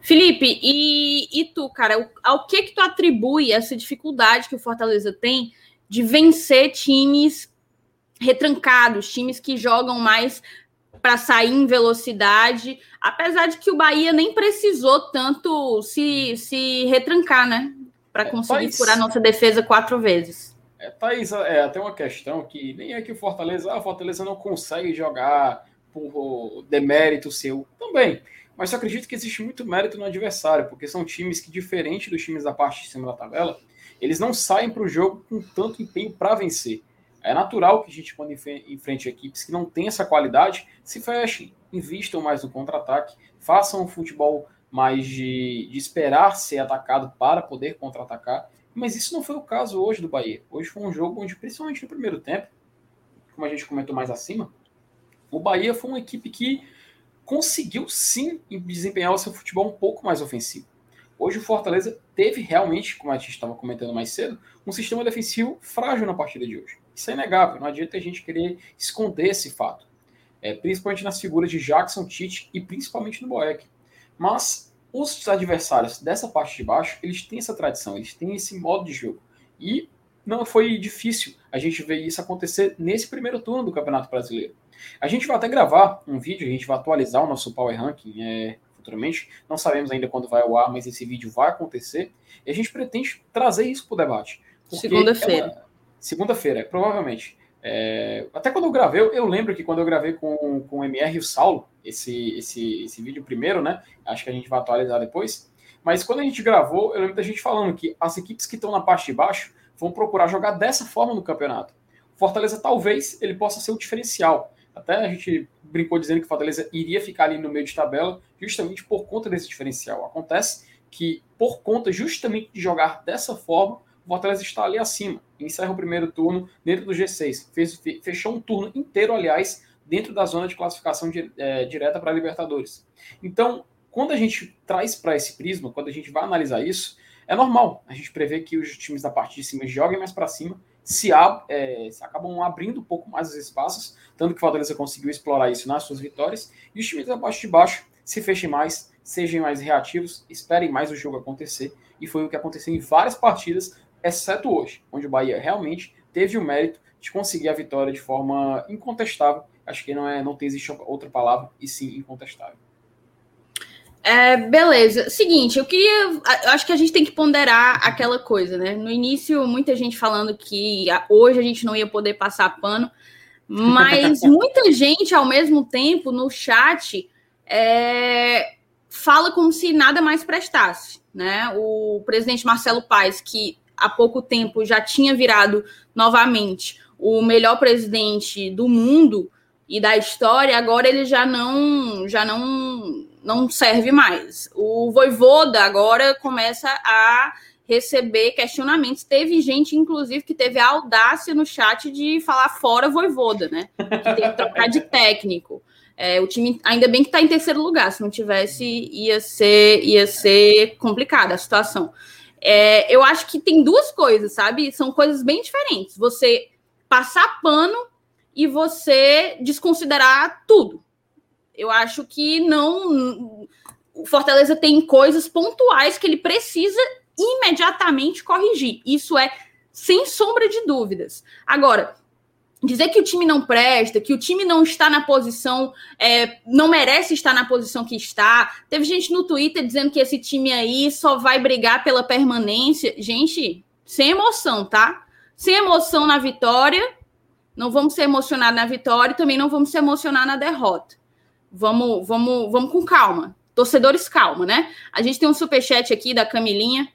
Felipe, e, e tu, cara, ao que que tu atribui essa dificuldade que o Fortaleza tem de vencer times retrancados, times que jogam mais para sair em velocidade, apesar de que o Bahia nem precisou tanto se, se retrancar, né? Para é, conseguir é, furar nossa defesa quatro vezes. É, Thaís, é até uma questão que nem é que o Fortaleza, ah, o Fortaleza não consegue jogar por demérito seu. Também. Mas eu acredito que existe muito mérito no adversário, porque são times que, diferente dos times da parte de cima da tabela, eles não saem para o jogo com tanto empenho para vencer. É natural que a gente, quando enfrente equipes que não têm essa qualidade, se fechem, invistam mais no contra-ataque, façam um futebol mais de, de esperar ser atacado para poder contra-atacar mas isso não foi o caso hoje do Bahia. Hoje foi um jogo onde, principalmente no primeiro tempo, como a gente comentou mais acima, o Bahia foi uma equipe que conseguiu sim desempenhar o seu futebol um pouco mais ofensivo. Hoje o Fortaleza teve realmente, como a gente estava comentando mais cedo, um sistema defensivo frágil na partida de hoje. Isso é inegável, não adianta a gente querer esconder esse fato. É, principalmente nas figuras de Jackson, Tite e principalmente no Boeck. Mas os adversários dessa parte de baixo, eles têm essa tradição, eles têm esse modo de jogo. E não foi difícil a gente ver isso acontecer nesse primeiro turno do Campeonato Brasileiro. A gente vai até gravar um vídeo, a gente vai atualizar o nosso Power Ranking é, futuramente. Não sabemos ainda quando vai ao ar, mas esse vídeo vai acontecer. E a gente pretende trazer isso para o debate. Segunda-feira. Segunda-feira, provavelmente. É, até quando eu gravei, eu, eu, lembro que quando eu gravei com, com o MR e o Saulo, esse, esse, esse vídeo primeiro, né? Acho que a gente vai atualizar depois. Mas quando a gente gravou, eu lembro da gente falando que as equipes que estão na parte de baixo vão procurar jogar dessa forma no campeonato. Fortaleza talvez ele possa ser o diferencial. Até a gente brincou dizendo que Fortaleza iria ficar ali no meio de tabela justamente por conta desse diferencial. Acontece que por conta justamente de jogar dessa forma, Fortaleza está ali acima. Encerra o primeiro turno dentro do G6. Fez, fechou um turno inteiro, aliás, dentro da zona de classificação de, é, direta para a Libertadores. Então, quando a gente traz para esse prisma, quando a gente vai analisar isso, é normal a gente prever que os times da parte de cima joguem mais para cima, se, ab, é, se, acabam abrindo um pouco mais os espaços, tanto que o Fortaleza conseguiu explorar isso nas suas vitórias, e os times da parte de baixo se fechem mais, sejam mais reativos, esperem mais o jogo acontecer, e foi o que aconteceu em várias partidas exceto hoje, onde o Bahia realmente teve o mérito de conseguir a vitória de forma incontestável. Acho que não é, não tem existe outra palavra e sim incontestável. É, beleza. Seguinte, eu queria. Eu acho que a gente tem que ponderar aquela coisa, né? No início, muita gente falando que hoje a gente não ia poder passar pano, mas [LAUGHS] muita gente, ao mesmo tempo, no chat, é, fala como se nada mais prestasse, né? O presidente Marcelo Paes, que há pouco tempo já tinha virado novamente o melhor presidente do mundo e da história, agora ele já não já não não serve mais. O Voivoda agora começa a receber questionamentos. Teve gente, inclusive, que teve a audácia no chat de falar fora Voivoda, né? Que tem que trocar de técnico. É, o time, ainda bem que está em terceiro lugar. Se não tivesse, ia ser, ia ser complicada a situação. É, eu acho que tem duas coisas, sabe? São coisas bem diferentes. Você passar pano e você desconsiderar tudo. Eu acho que não. O Fortaleza tem coisas pontuais que ele precisa imediatamente corrigir. Isso é sem sombra de dúvidas. Agora, dizer que o time não presta, que o time não está na posição, é, não merece estar na posição que está. Teve gente no Twitter dizendo que esse time aí só vai brigar pela permanência. Gente, sem emoção, tá? Sem emoção na vitória. Não vamos ser emocionados na vitória e também não vamos se emocionar na derrota. Vamos, vamos, vamos com calma. Torcedores, calma, né? A gente tem um superchat aqui da Camilinha.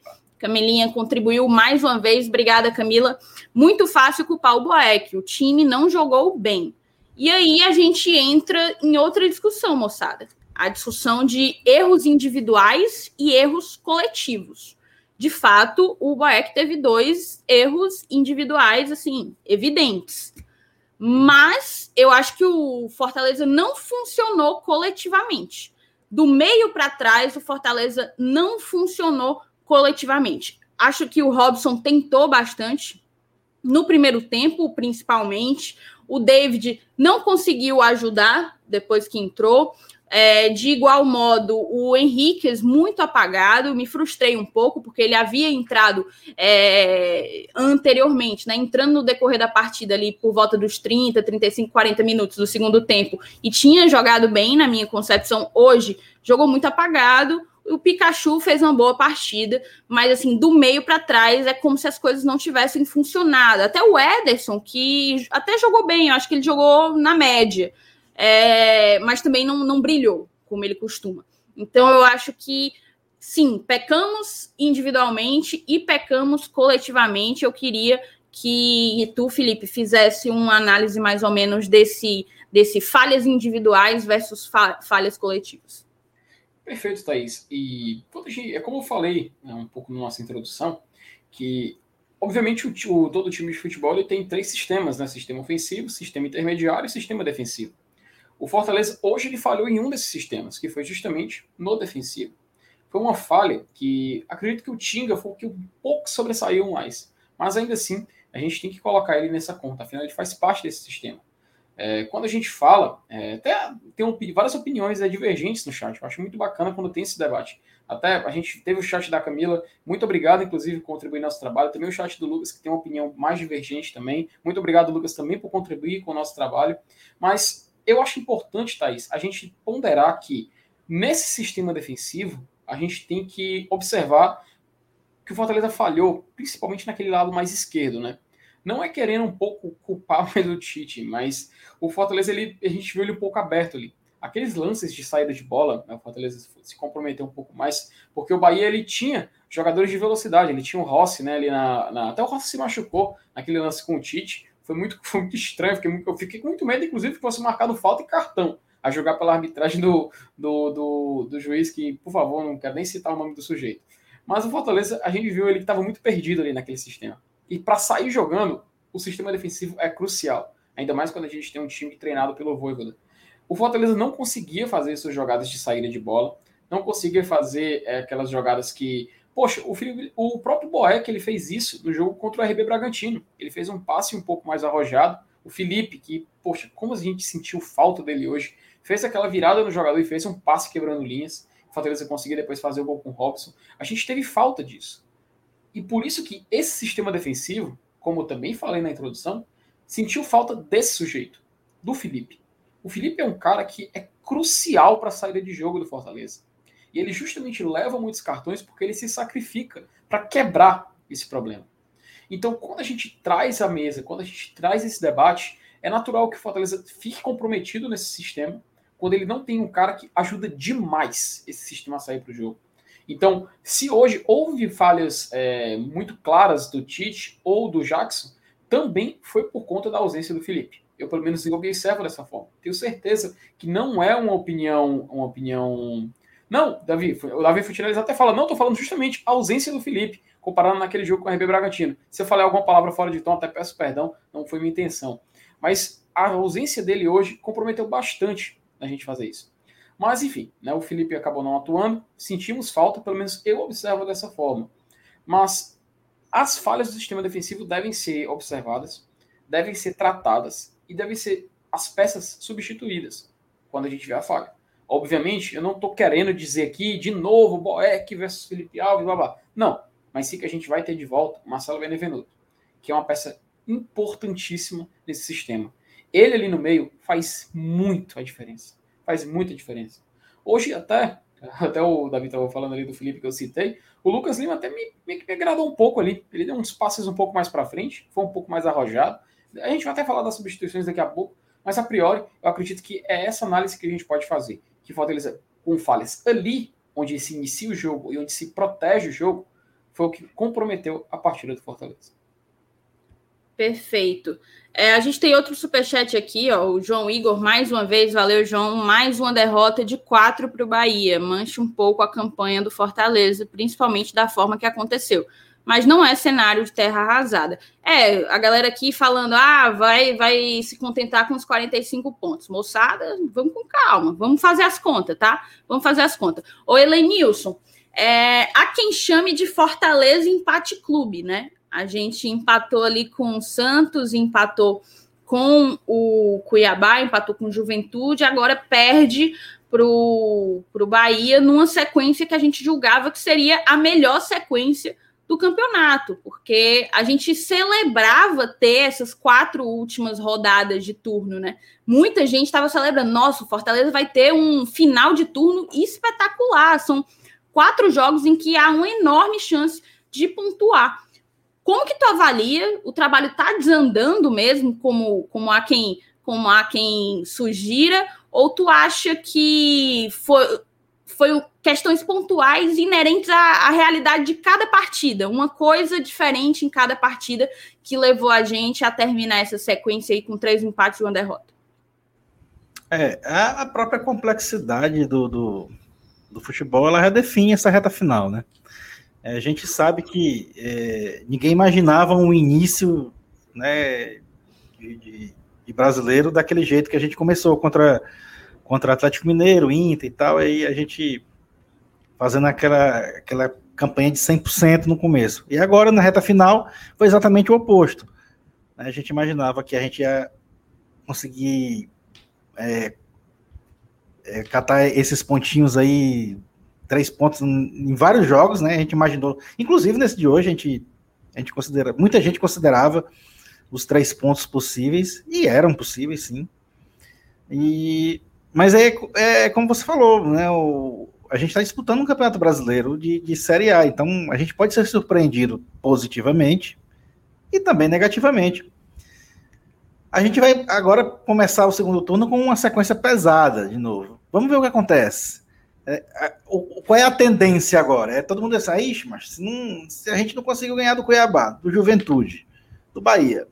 Camilinha contribuiu mais uma vez. Obrigada, Camila. Muito fácil culpar o Boeck. O time não jogou bem. E aí a gente entra em outra discussão, moçada. A discussão de erros individuais e erros coletivos. De fato, o Boeck teve dois erros individuais, assim, evidentes. Mas eu acho que o Fortaleza não funcionou coletivamente. Do meio para trás, o Fortaleza não funcionou coletivamente. Acho que o Robson tentou bastante, no primeiro tempo, principalmente. O David não conseguiu ajudar depois que entrou. É, de igual modo, o Henriquez muito apagado, me frustrei um pouco, porque ele havia entrado é, anteriormente, né, entrando no decorrer da partida ali por volta dos 30, 35, 40 minutos do segundo tempo, e tinha jogado bem, na minha concepção, hoje, jogou muito apagado o Pikachu fez uma boa partida, mas assim, do meio para trás é como se as coisas não tivessem funcionado. Até o Ederson, que até jogou bem, eu acho que ele jogou na média, é, mas também não, não brilhou, como ele costuma. Então eu acho que sim, pecamos individualmente e pecamos coletivamente. Eu queria que tu, Felipe, fizesse uma análise mais ou menos desse, desse falhas individuais versus falhas coletivas. Perfeito, Thaís. E é como eu falei né, um pouco na nossa introdução, que obviamente o, o, todo time de futebol ele tem três sistemas, né? Sistema ofensivo, sistema intermediário e sistema defensivo. O Fortaleza hoje ele falhou em um desses sistemas, que foi justamente no defensivo. Foi uma falha que acredito que o Tinga foi o que um pouco sobressaiu mais. Mas ainda assim, a gente tem que colocar ele nessa conta, afinal ele faz parte desse sistema. É, quando a gente fala, é, até tem várias opiniões é, divergentes no chat. Eu acho muito bacana quando tem esse debate. Até a gente teve o chat da Camila, muito obrigado, inclusive, por contribuir no nosso trabalho. Também o chat do Lucas, que tem uma opinião mais divergente também. Muito obrigado, Lucas, também por contribuir com o nosso trabalho. Mas eu acho importante, Thaís, a gente ponderar que nesse sistema defensivo, a gente tem que observar que o Fortaleza falhou, principalmente naquele lado mais esquerdo, né? Não é querendo um pouco culpar mais o Tite, mas o Fortaleza, ele, a gente viu ele um pouco aberto ali. Aqueles lances de saída de bola, né, o Fortaleza se comprometeu um pouco mais, porque o Bahia ele tinha jogadores de velocidade, ele tinha o Rossi, né, ali na, na, até o Rossi se machucou naquele lance com o Tite, foi muito, [LAUGHS] foi muito estranho, fiquei, eu fiquei com muito medo, inclusive, que fosse marcado falta e cartão a jogar pela arbitragem do, do, do, do, juiz, que, por favor, não quero nem citar o nome do sujeito. Mas o Fortaleza, a gente viu ele que estava muito perdido ali naquele sistema. E para sair jogando, o sistema defensivo é crucial. Ainda mais quando a gente tem um time treinado pelo Voivoda. O Fortaleza não conseguia fazer suas jogadas de saída de bola, não conseguia fazer é, aquelas jogadas que. Poxa, o, Felipe, o próprio Boeck ele fez isso no jogo contra o RB Bragantino. Ele fez um passe um pouco mais arrojado. O Felipe, que, poxa, como a gente sentiu falta dele hoje, fez aquela virada no jogador e fez um passe quebrando linhas. O Fortaleza conseguia depois fazer o gol com o Robson. A gente teve falta disso. E por isso que esse sistema defensivo, como eu também falei na introdução, sentiu falta desse sujeito, do Felipe. O Felipe é um cara que é crucial para a saída de jogo do Fortaleza. E ele justamente leva muitos cartões porque ele se sacrifica para quebrar esse problema. Então, quando a gente traz a mesa, quando a gente traz esse debate, é natural que o Fortaleza fique comprometido nesse sistema, quando ele não tem um cara que ajuda demais esse sistema a sair para o jogo. Então, se hoje houve falhas é, muito claras do Tite ou do Jackson, também foi por conta da ausência do Felipe. Eu, pelo menos, observo dessa forma. Tenho certeza que não é uma opinião. Uma opinião. Não, Davi, o Davi Futinelli até fala, não, estou falando justamente a ausência do Felipe, comparando naquele jogo com o RB Bragantino. Se eu falei alguma palavra fora de tom, até peço perdão, não foi minha intenção. Mas a ausência dele hoje comprometeu bastante a gente fazer isso. Mas, enfim, né, o Felipe acabou não atuando, sentimos falta, pelo menos eu observo dessa forma. Mas as falhas do sistema defensivo devem ser observadas, devem ser tratadas e devem ser as peças substituídas quando a gente vê a falha. Obviamente, eu não estou querendo dizer aqui de novo Boeck versus Felipe Alves, blá blá. Não, mas sim que a gente vai ter de volta Marcelo Benevenuto, que é uma peça importantíssima nesse sistema. Ele ali no meio faz muito a diferença. Faz muita diferença. Hoje até, [LAUGHS] até o David estava falando ali do Felipe que eu citei, o Lucas Lima até me, me, me agradou um pouco ali. Ele deu uns passes um pouco mais para frente, foi um pouco mais arrojado. A gente vai até falar das substituições daqui a pouco, mas a priori eu acredito que é essa análise que a gente pode fazer. Que Fortaleza, com falhas ali, onde se inicia o jogo e onde se protege o jogo, foi o que comprometeu a partida do Fortaleza. Perfeito. É, a gente tem outro superchat aqui, ó. O João Igor, mais uma vez, valeu, João. Mais uma derrota de quatro para o Bahia. Mancha um pouco a campanha do Fortaleza, principalmente da forma que aconteceu mas não é cenário de terra arrasada. É, a galera aqui falando, ah, vai, vai se contentar com os 45 pontos. Moçada, vamos com calma, vamos fazer as contas, tá? Vamos fazer as contas. Ô, Elenilson, é, há quem chame de Fortaleza Empate Clube, né? A gente empatou ali com o Santos, empatou com o Cuiabá, empatou com Juventude, agora perde para o Bahia numa sequência que a gente julgava que seria a melhor sequência do campeonato, porque a gente celebrava ter essas quatro últimas rodadas de turno, né? Muita gente estava celebrando, nossa, o Fortaleza vai ter um final de turno espetacular. São quatro jogos em que há uma enorme chance de pontuar. Como que tu avalia? O trabalho está desandando mesmo, como, como há quem como há quem sugira, ou tu acha que foi, foi questões pontuais inerentes à, à, realidade de cada partida, uma coisa diferente em cada partida que levou a gente a terminar essa sequência aí com três empates e uma derrota. É, a própria complexidade do, do, do futebol, ela já define essa reta final, né? É, a gente sabe que é, ninguém imaginava um início né, de, de, de brasileiro daquele jeito que a gente começou contra contra Atlético Mineiro, Inter e tal, aí a gente fazendo aquela, aquela campanha de 100% no começo. E agora, na reta final, foi exatamente o oposto. A gente imaginava que a gente ia conseguir é, é, catar esses pontinhos aí, três pontos em, vários jogos, né? A gente imaginou, inclusive nesse de hoje, a gente, a gente considera, muita gente considerava os três pontos possíveis, e eram possíveis, sim. E mas é, é como você falou, né? O, a gente está disputando um campeonato brasileiro de, de Série A, então a gente pode ser surpreendido positivamente e também negativamente. A gente vai agora começar o segundo turno com uma sequência pesada de novo. Vamos ver o que acontece. É, o, qual é a tendência agora? É todo mundo dizer, Ixi, mas se, não, se, a gente não conseguiu ganhar do Cuiabá, do Juventude, do Bahia,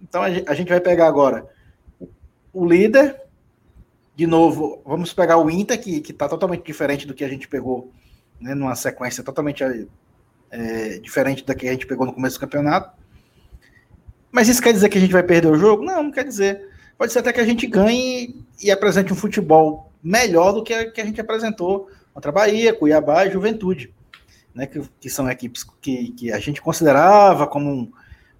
então a gente, a gente vai pegar agora o líder, de novo, vamos pegar o Inter, que está totalmente diferente do que a gente pegou, né, numa sequência totalmente é, diferente da que a gente pegou no começo do campeonato. Mas isso quer dizer que a gente vai perder o jogo? Não, não quer dizer. Pode ser até que a gente ganhe e apresente um futebol melhor do que a, que a gente apresentou contra Bahia, Cuiabá e Juventude, né, que, que são equipes que, que a gente considerava como,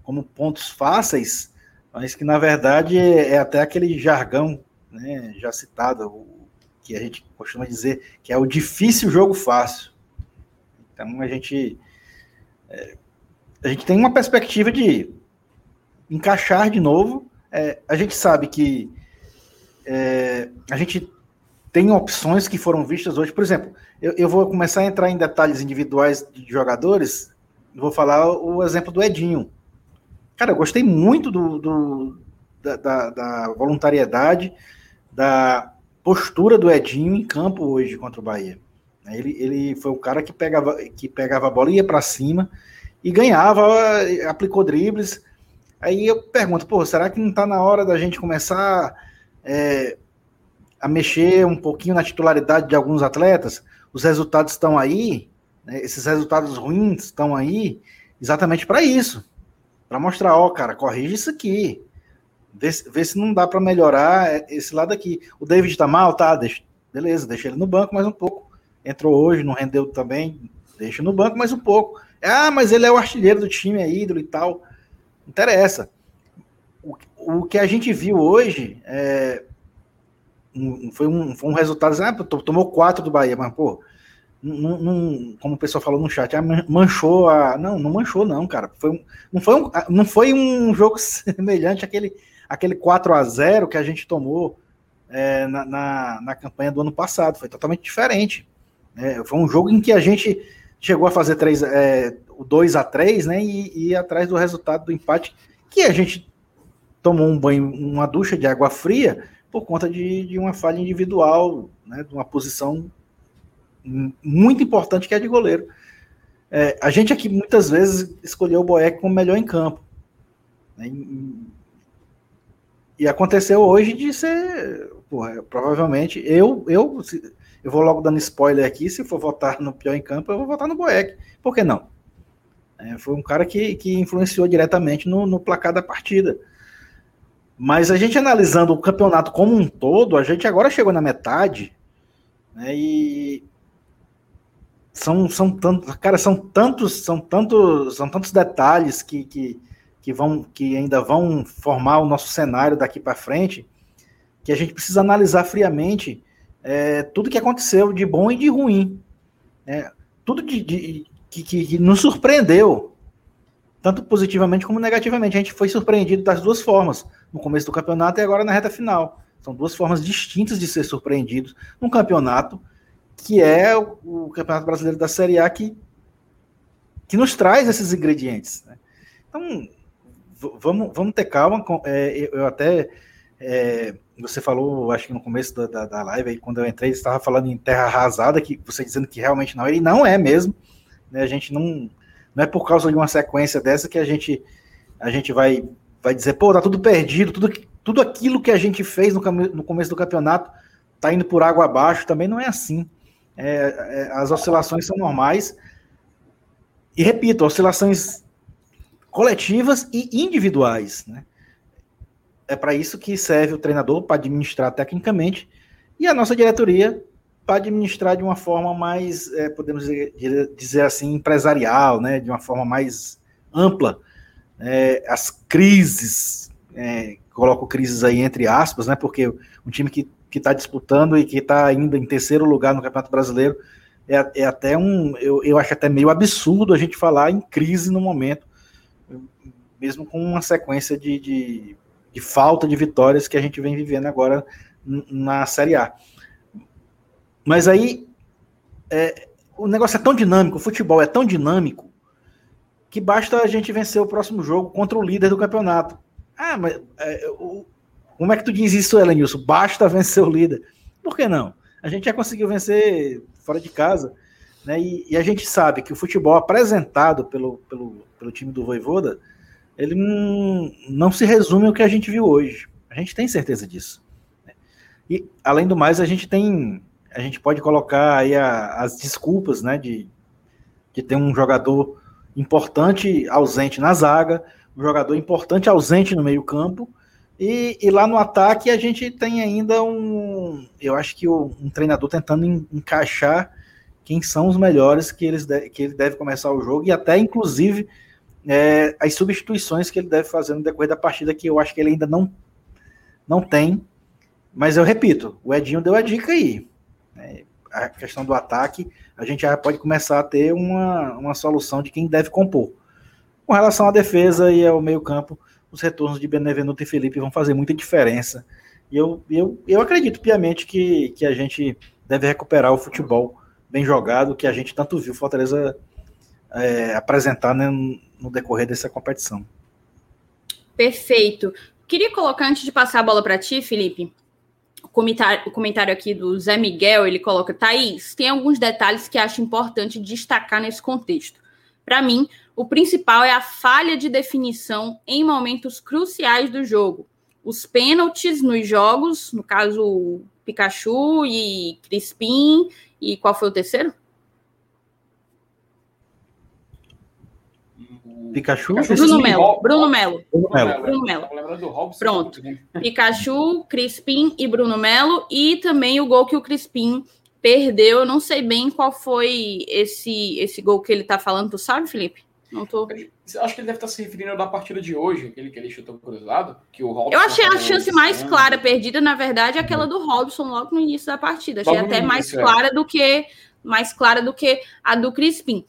como pontos fáceis, mas que na verdade é, é até aquele jargão né, já citado, o, que a gente costuma dizer que é o difícil jogo fácil. Então a gente é, a gente tem uma perspectiva de encaixar de novo. É, a gente sabe que é, a gente tem opções que foram vistas hoje. Por exemplo, eu, eu, vou começar a entrar em detalhes individuais de jogadores. Vou falar o exemplo do Edinho. Cara, eu gostei muito do, do da, da, da voluntariedade, da postura do Edinho em campo hoje contra o Bahia. Ele, ele foi o cara que pegava, que pegava a bola e ia para cima e ganhava, aplicou dribles. Aí eu pergunto, pô, será que não está na hora da gente começar é, a mexer um pouquinho na titularidade de alguns atletas? Os resultados estão aí, né, esses resultados ruins estão aí exatamente para isso. Para mostrar, ó, cara, corrige isso aqui. Vê, se não dá para melhorar esse lado aqui. O David tá mal, tá? Deixa, beleza, deixa ele no banco mais um pouco. Entrou hoje, não rendeu também, deixa no banco mais um pouco. Ah, mas ele é o artilheiro do time, é ídolo e tal. Interessa. O, o que a gente viu hoje é, um, foi, um, foi um resultado. Ah, tomou quatro do Bahia, mas, pô, não, não, como o pessoal falou no chat, ah, manchou a. Não, não manchou, não, cara. Foi um, não, foi um, não foi um jogo [LAUGHS] semelhante àquele aquele 4 a 0 que a gente tomou é, na, na, na, campanha do ano passado. Foi totalmente diferente. É, foi um jogo em que a gente chegou a fazer 3, é, o 2 a 3 né? E, e atrás do resultado do empate, que a gente tomou um banho, uma ducha de água fria por conta de, de uma falha individual, né, de uma posição muito importante que é de goleiro. É, a gente aqui muitas vezes escolheu o Boeck como melhor em campo. Né, e aconteceu hoje de ser, porra, provavelmente, eu, eu, eu vou logo dando spoiler aqui, se for votar no pior em campo, eu vou votar no Boeck. Por que não? É, foi um cara que, que influenciou diretamente no, no placar da partida. Mas a gente analisando o campeonato como um todo, a gente agora chegou na metade, né, e são, são tantos, cara, são tantos, são tantos, são tantos detalhes que, que que vão que ainda vão formar o nosso cenário daqui para frente, que a gente precisa analisar friamente é, tudo que aconteceu de bom e de ruim, né? tudo de, de que, que, que, nos surpreendeu, tanto positivamente como negativamente. A gente foi surpreendido das duas formas, no começo do campeonato e agora na reta final. São duas formas distintas de ser surpreendidos num campeonato que é o, Campeonato Brasileiro da Série A que, que nos traz esses ingredientes. Né? Então, vamos, vamos ter calma. Com, é, eu até. É, você falou, acho que no começo da, da, da live, aí, quando eu entrei, você estava falando em terra arrasada, que você dizendo que realmente não, e não é mesmo. Né, a gente não. Não é por causa de uma sequência dessa que a gente, a gente vai, vai dizer, pô, tá tudo perdido, tudo, tudo aquilo que a gente fez no, no começo do campeonato tá indo por água abaixo, também não é assim. É, é, as oscilações são normais. E repito, oscilações coletivas e individuais. Né? É para isso que serve o treinador, para administrar tecnicamente, e a nossa diretoria administrar de uma forma mais, é, podemos dizer, dizer, assim, empresarial, né? de uma forma mais ampla. É, as crises, é, coloco crises aí entre aspas, né? porque um time que está disputando e que está ainda em terceiro lugar no Campeonato Brasileiro é, é até um, eu, eu acho até meio absurdo a gente falar em crise no momento, mesmo com uma sequência de, de, de falta de vitórias que a gente vem vivendo agora na Série A. Mas aí é, o negócio é tão dinâmico, o futebol é tão dinâmico, que basta a gente vencer o próximo jogo contra o líder do campeonato. Ah, mas é, o, como é que tu diz isso, Elenilson? Basta vencer o líder. Por que não? A gente já conseguiu vencer fora de casa, né? E, e a gente sabe que o futebol apresentado pelo, pelo, pelo time do Voivoda, ele não, não se resume ao que a gente viu hoje. A gente tem certeza disso. Né? E, além do mais, a gente tem. A gente pode colocar aí a, as desculpas, né? De, de ter um jogador importante ausente na zaga, um jogador importante ausente no meio-campo. E, e, lá no ataque a gente tem ainda um. Eu acho que um treinador tentando en, encaixar quem são os melhores que, eles de, que ele deve começar o jogo e até, inclusive, é, as substituições que ele deve fazer no decorrer da partida, que eu acho que ele ainda não, não tem. Mas eu repito, o Edinho deu a dica aí. Né? A questão do ataque, a gente já pode começar a ter uma, uma solução de quem deve compor. Com relação à defesa e ao meio-campo, os retornos de Benevenuto e Felipe vão fazer muita diferença. E eu, eu, eu acredito piamente que, que a gente deve recuperar o futebol bem jogado que a gente tanto viu Fortaleza é, apresentar né, no decorrer dessa competição. Perfeito. Queria colocar, antes de passar a bola para ti, Felipe, comentário, o comentário aqui do Zé Miguel, ele coloca, Thaís, tem alguns detalhes que acho importante destacar nesse contexto. Para mim, o principal é a falha de definição em momentos cruciais do jogo. Os pênaltis nos jogos, no caso Pikachu e Crispim, e qual foi o terceiro? Pikachu, Bruno Melo. Bruno Melo. Bruno Melo. Bruno Melo. Pronto. [LAUGHS] Pikachu, Crispim e Bruno Melo. E também o gol que o Crispim perdeu. Eu não sei bem qual foi esse, esse gol que ele está falando. Tu sabe, Felipe? Não tô. Acho que ele deve estar se referindo da partida de hoje, aquele que ele chutou cruzado. Que o Robson eu achei a chance mais clara perdida, na verdade, aquela do Robson logo no início da partida. Achei logo até mais início, é. clara é. do que mais clara do que a do Crispim.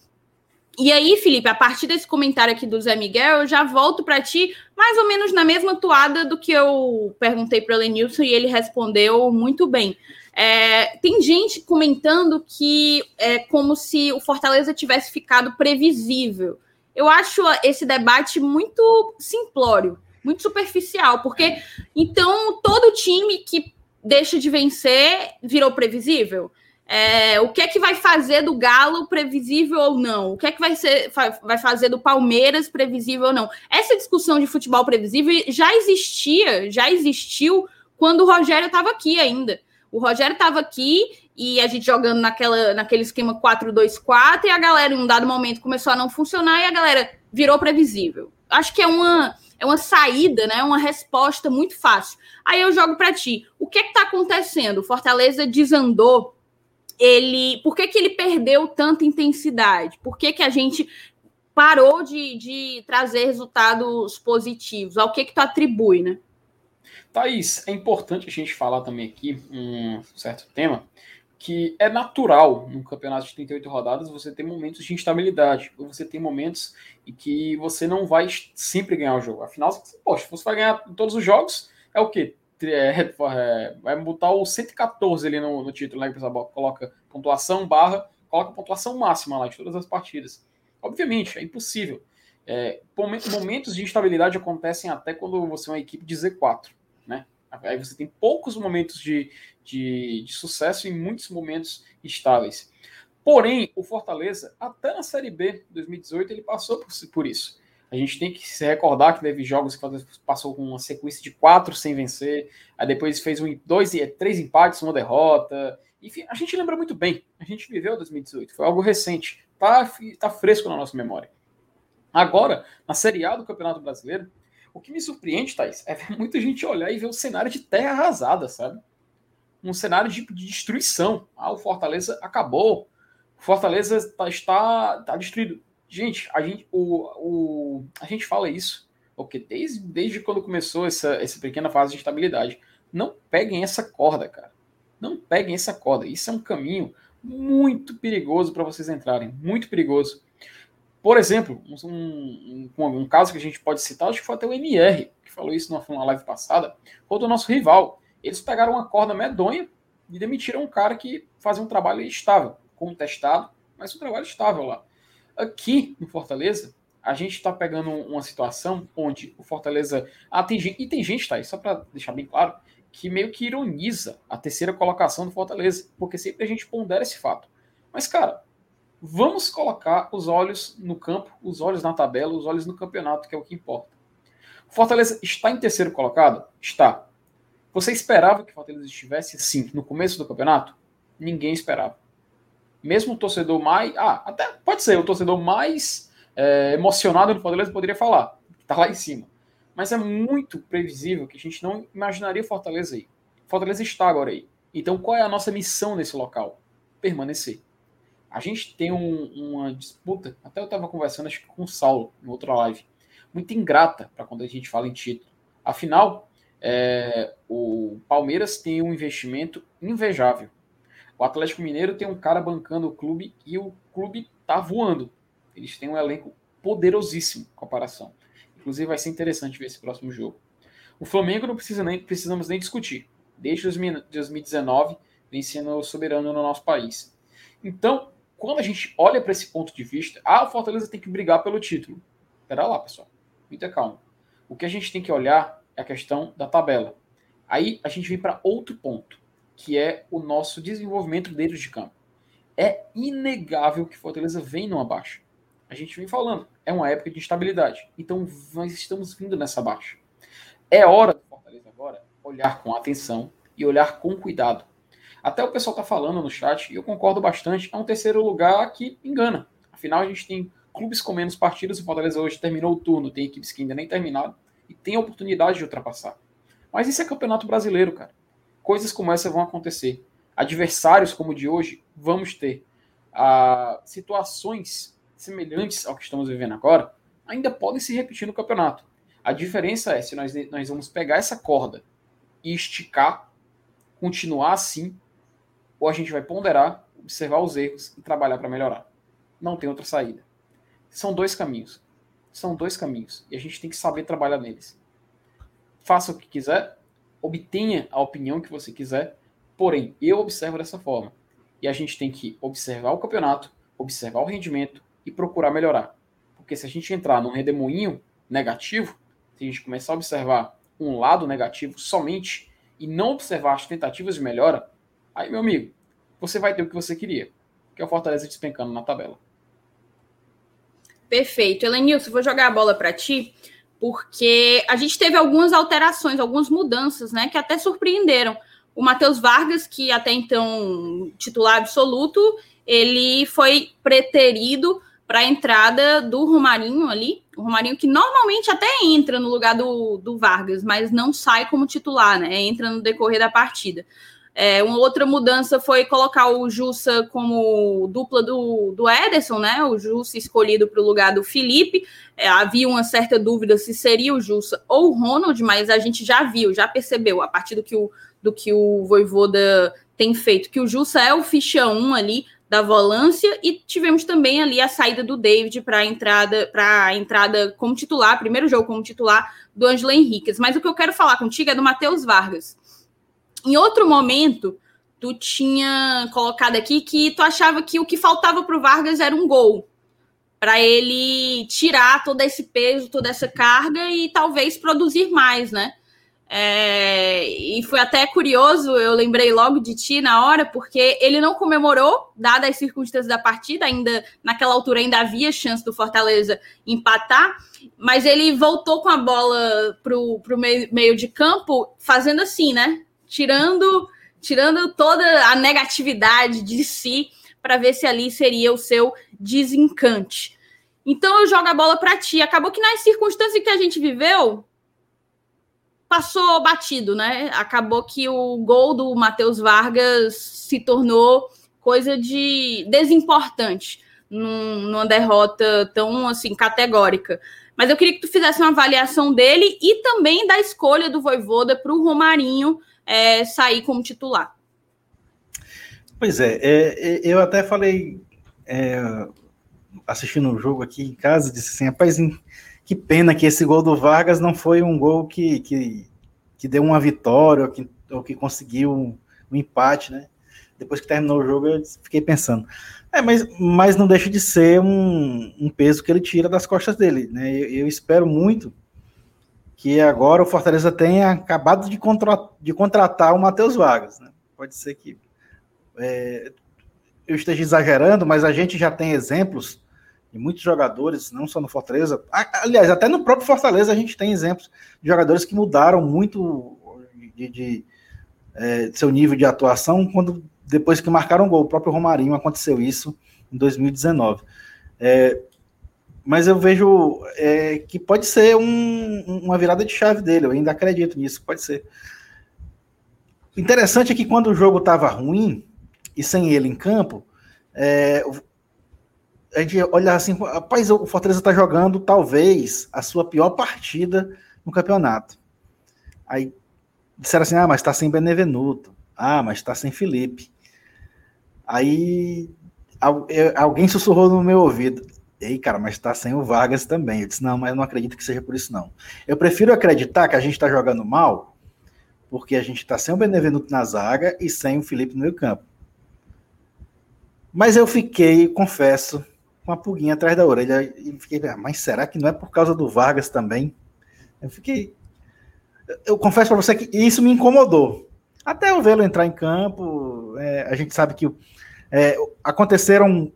E aí, Felipe, a partir desse comentário aqui do Zé Miguel, eu já volto para ti, mais ou menos na mesma toada do que eu perguntei para o Lenilson e ele respondeu muito bem. É, tem gente comentando que é como se o Fortaleza tivesse ficado previsível. Eu acho esse debate muito simplório, muito superficial, porque então todo time que deixa de vencer virou previsível. É, o que é que vai fazer do Galo previsível ou não? O que é que vai, ser, vai fazer do Palmeiras previsível ou não? Essa discussão de futebol previsível já existia, já existiu quando o Rogério estava aqui ainda. O Rogério estava aqui e a gente jogando naquela, naquele esquema 4-2-4 e a galera em um dado momento começou a não funcionar e a galera virou previsível. Acho que é uma é uma saída, né? Uma resposta muito fácil. Aí eu jogo para ti. O que é está acontecendo? O Fortaleza desandou ele, por que, que ele perdeu tanta intensidade? Por que, que a gente parou de, de trazer resultados positivos? Ao que que tu atribui, né? Thaís, é importante a gente falar também aqui um certo tema, que é natural no campeonato de 38 rodadas você ter momentos de instabilidade, você tem momentos em que você não vai sempre ganhar o jogo. Afinal, poxa, você vai ganhar todos os jogos, é o quê? É, é, vai botar o 114 ali no, no título, né? Que o coloca pontuação barra, coloca pontuação máxima lá de todas as partidas. Obviamente, é impossível. É, momentos de instabilidade acontecem até quando você é uma equipe de Z4, né? Aí você tem poucos momentos de, de, de sucesso e muitos momentos estáveis. Porém, o Fortaleza, até na Série B 2018, ele passou por, por isso. A gente tem que se recordar que teve jogos que passou com uma sequência de quatro sem vencer, aí depois fez um, dois, três empates, uma derrota. Enfim, a gente lembra muito bem. A gente viveu 2018, foi algo recente, tá, tá fresco na nossa memória. Agora, na Série A do Campeonato Brasileiro, o que me surpreende, Thais, é ver muita gente olhar e ver o cenário de terra arrasada, sabe? Um cenário de, de destruição. Ah, o Fortaleza acabou. O Fortaleza tá, está, está destruído. Gente, a gente, o, o, a gente fala isso, porque desde, desde quando começou essa, essa pequena fase de estabilidade. Não peguem essa corda, cara. Não peguem essa corda. Isso é um caminho muito perigoso para vocês entrarem. Muito perigoso. Por exemplo, um, um, um, caso que a gente pode citar, acho que foi até o MR, que falou isso numa live passada, foi do nosso rival. Eles pegaram uma corda medonha e demitiram um cara que fazia um trabalho estável. contestado, mas um trabalho estável lá. Aqui no Fortaleza, a gente está pegando uma situação onde o Fortaleza. Ah, tem gente, e tem gente, tá aí, só para deixar bem claro, que meio que ironiza a terceira colocação do Fortaleza, porque sempre a gente pondera esse fato. Mas, cara, vamos colocar os olhos no campo, os olhos na tabela, os olhos no campeonato, que é o que importa. O Fortaleza está em terceiro colocado? Está. Você esperava que o Fortaleza estivesse, sim, no começo do campeonato? Ninguém esperava mesmo o torcedor mais. Ah, até pode ser, o torcedor mais é, emocionado do Fortaleza poderia falar, está lá em cima. Mas é muito previsível que a gente não imaginaria Fortaleza aí. Fortaleza está agora aí. Então, qual é a nossa missão nesse local? Permanecer. A gente tem um, uma disputa, até eu estava conversando acho que com o Saulo, em outra live, muito ingrata para quando a gente fala em título. Afinal, é, o Palmeiras tem um investimento invejável. O Atlético Mineiro tem um cara bancando o clube e o clube tá voando. Eles têm um elenco poderosíssimo em comparação. Inclusive vai ser interessante ver esse próximo jogo. O Flamengo não precisa nem precisamos nem discutir. Desde 2019 vem sendo soberano no nosso país. Então, quando a gente olha para esse ponto de vista, ah, o Fortaleza tem que brigar pelo título. Espera lá, pessoal. Muita calma. O que a gente tem que olhar é a questão da tabela. Aí a gente vem para outro ponto que é o nosso desenvolvimento dentro de campo. É inegável que Fortaleza vem numa baixa. A gente vem falando, é uma época de instabilidade. Então nós estamos vindo nessa baixa. É hora do Fortaleza agora olhar com atenção e olhar com cuidado. Até o pessoal está falando no chat, e eu concordo bastante, é um terceiro lugar que engana. Afinal, a gente tem clubes com menos partidas, o Fortaleza hoje terminou o turno, tem equipes que ainda nem terminaram, e tem a oportunidade de ultrapassar. Mas isso é campeonato brasileiro, cara coisas como essa vão acontecer. Adversários como o de hoje, vamos ter. Ah, situações semelhantes ao que estamos vivendo agora ainda podem se repetir no campeonato. A diferença é se nós, nós vamos pegar essa corda e esticar, continuar assim, ou a gente vai ponderar, observar os erros e trabalhar para melhorar. Não tem outra saída. São dois caminhos. São dois caminhos. E a gente tem que saber trabalhar neles. Faça o que quiser, obtenha a opinião que você quiser, porém, eu observo dessa forma. E a gente tem que observar o campeonato, observar o rendimento e procurar melhorar. Porque se a gente entrar num redemoinho negativo, se a gente começar a observar um lado negativo somente e não observar as tentativas de melhora, aí, meu amigo, você vai ter o que você queria, que é o Fortaleza despencando na tabela. Perfeito. Elenilson, vou jogar a bola para ti porque a gente teve algumas alterações, algumas mudanças, né, que até surpreenderam. O Matheus Vargas, que até então titular absoluto, ele foi preterido para a entrada do Romarinho ali. O Romarinho que normalmente até entra no lugar do, do Vargas, mas não sai como titular, né? Entra no decorrer da partida. É, uma outra mudança foi colocar o Jussa como dupla do, do Ederson, né? O Jussa escolhido para o lugar do Felipe. É, havia uma certa dúvida se seria o Jussa ou o Ronald, mas a gente já viu, já percebeu, a partir do que o, do que o Voivoda tem feito, que o Jussa é o ficha 1 ali da volância e tivemos também ali a saída do David para a entrada para entrada como titular, primeiro jogo como titular do Ângelo Henriquez. Mas o que eu quero falar contigo é do Matheus Vargas. Em outro momento, tu tinha colocado aqui que tu achava que o que faltava para o Vargas era um gol. Para ele tirar todo esse peso, toda essa carga e talvez produzir mais, né? É, e foi até curioso, eu lembrei logo de ti na hora, porque ele não comemorou, dadas as circunstâncias da partida, ainda naquela altura ainda havia chance do Fortaleza empatar, mas ele voltou com a bola para o meio, meio de campo, fazendo assim, né? Tirando, tirando toda a negatividade de si para ver se ali seria o seu desencante. Então eu jogo a bola para ti. Acabou que nas circunstâncias que a gente viveu, passou batido, né? Acabou que o gol do Matheus Vargas se tornou coisa de desimportante num, numa derrota tão assim categórica. Mas eu queria que tu fizesse uma avaliação dele e também da escolha do Voivoda para o Romarinho é, sair como titular. Pois é, é, é eu até falei, é, assistindo o jogo aqui em casa, disse assim, rapaz, que pena que esse gol do Vargas não foi um gol que, que, que deu uma vitória, ou que, ou que conseguiu um, um empate, né? depois que terminou o jogo, eu fiquei pensando. É, mas, mas não deixa de ser um, um peso que ele tira das costas dele. Né? Eu, eu, espero muito que agora o Fortaleza tenha acabado de, contra, de contratar o Matheus Vargas. Né? Pode ser que é, eu esteja exagerando, mas a gente já tem exemplos de muitos jogadores, não só no Fortaleza, aliás, até no próprio Fortaleza a gente tem exemplos de jogadores que mudaram muito de, de, é, seu nível de atuação quando depois que marcaram gol. O próprio Romarinho aconteceu isso em 2019. É, mas eu vejo é, que pode ser um, uma virada de chave dele, eu ainda acredito nisso, pode ser. Interessante é que quando o jogo estava ruim, e sem ele em campo, é, a gente olha assim, rapaz, o Fortaleza está jogando talvez a sua pior partida no campeonato. Aí disseram assim, ah, mas está sem Benevenuto, ah, mas está sem Felipe. Aí alguém sussurrou no meu ouvido, ei, cara, mas está sem o Vargas também. Eu disse, não, mas eu não acredito que seja por isso, não. Eu prefiro acreditar que a gente está jogando mal, porque a gente está sem o Benevenuto na zaga e sem o Felipe no meio campo. Mas eu fiquei, confesso, com a pulguinha atrás da orelha e fiquei, ah, mas será que não é por causa do Vargas também? Eu fiquei. Eu confesso para você que isso me incomodou. Até eu vê-lo entrar em campo, é, a gente sabe que é, aconteceram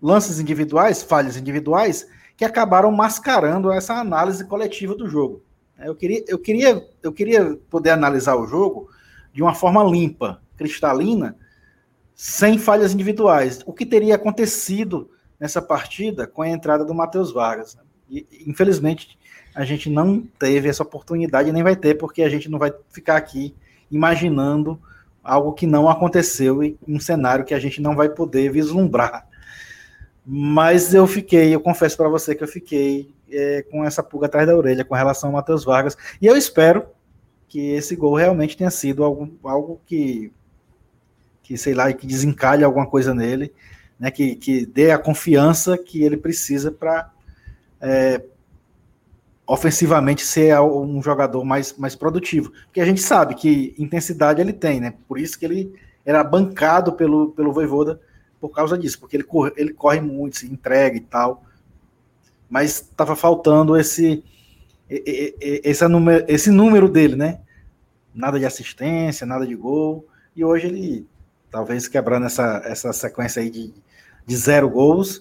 lances individuais, falhas individuais, que acabaram mascarando essa análise coletiva do jogo. Eu queria, eu queria, eu queria poder analisar o jogo de uma forma limpa, cristalina, sem falhas individuais. O que teria acontecido nessa partida com a entrada do Matheus Vargas? E, infelizmente, a gente não teve essa oportunidade, nem vai ter, porque a gente não vai ficar aqui imaginando algo que não aconteceu e um cenário que a gente não vai poder vislumbrar. Mas eu fiquei, eu confesso para você que eu fiquei é, com essa pulga atrás da orelha com relação ao Matheus Vargas. E eu espero que esse gol realmente tenha sido algo, algo que que sei lá, que desencalhe alguma coisa nele, né, que, que dê a confiança que ele precisa para é, ofensivamente ser um jogador mais, mais produtivo. Porque a gente sabe que intensidade ele tem, né? Por isso que ele era bancado pelo, pelo Voivoda por causa disso, porque ele corre, ele corre muito, se entrega e tal. Mas estava faltando esse, esse, número, esse número dele, né? Nada de assistência, nada de gol. E hoje ele talvez quebrando essa, essa sequência aí de, de zero gols,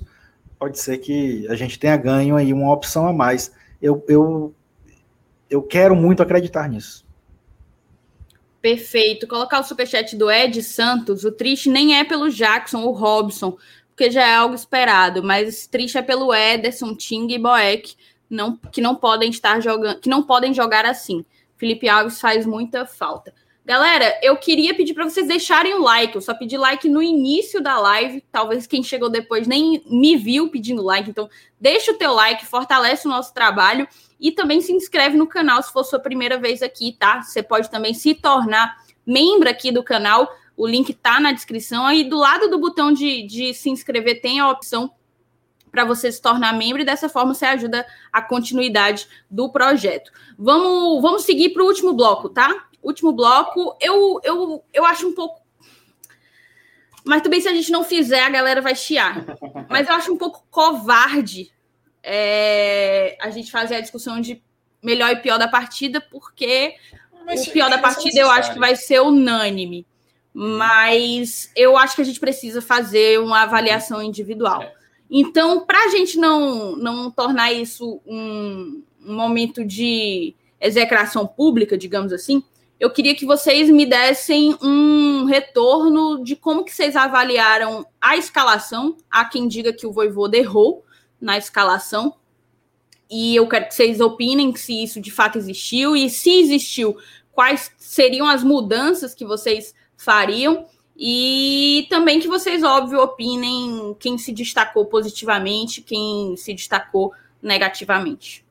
pode ser que a gente tenha ganho aí uma opção a mais. Eu, eu, eu quero muito acreditar nisso. Perfeito. Colocar o superchat do Ed Santos. O triste nem é pelo Jackson ou Robson, porque já é algo esperado, mas triste é pelo Ederson, Ting e Boeck, não, que não podem estar jogando, que não podem jogar assim. Felipe Alves faz muita falta. Galera, eu queria pedir para vocês deixarem o like. Eu só pedi like no início da live. Talvez quem chegou depois nem me viu pedindo like. Então, deixa o teu like, fortalece o nosso trabalho e também se inscreve no canal se for sua primeira vez aqui, tá? Você pode também se tornar membro aqui do canal. O link tá na descrição. Aí do lado do botão de, de se inscrever tem a opção para você se tornar membro e dessa forma você ajuda a continuidade do projeto. Vamos, vamos seguir para o último bloco, tá? Último bloco, eu, eu, eu acho um pouco. Mas também, se a gente não fizer, a galera vai chiar. [LAUGHS] Mas eu acho um pouco covarde é, a gente fazer a discussão de melhor e pior da partida, porque Mas o pior da partida eu acho que vai ser unânime. Mas eu acho que a gente precisa fazer uma avaliação individual. É. Então, para a gente não, não tornar isso um, um momento de execração pública, digamos assim, eu queria que vocês me dessem um retorno de como que vocês avaliaram a escalação. Há quem diga que o Voivoda errou na escalação. E eu quero que vocês opinem se isso de fato existiu e se existiu, quais seriam as mudanças que vocês fariam. E também que vocês, óbvio, opinem quem se destacou positivamente, quem se destacou negativamente.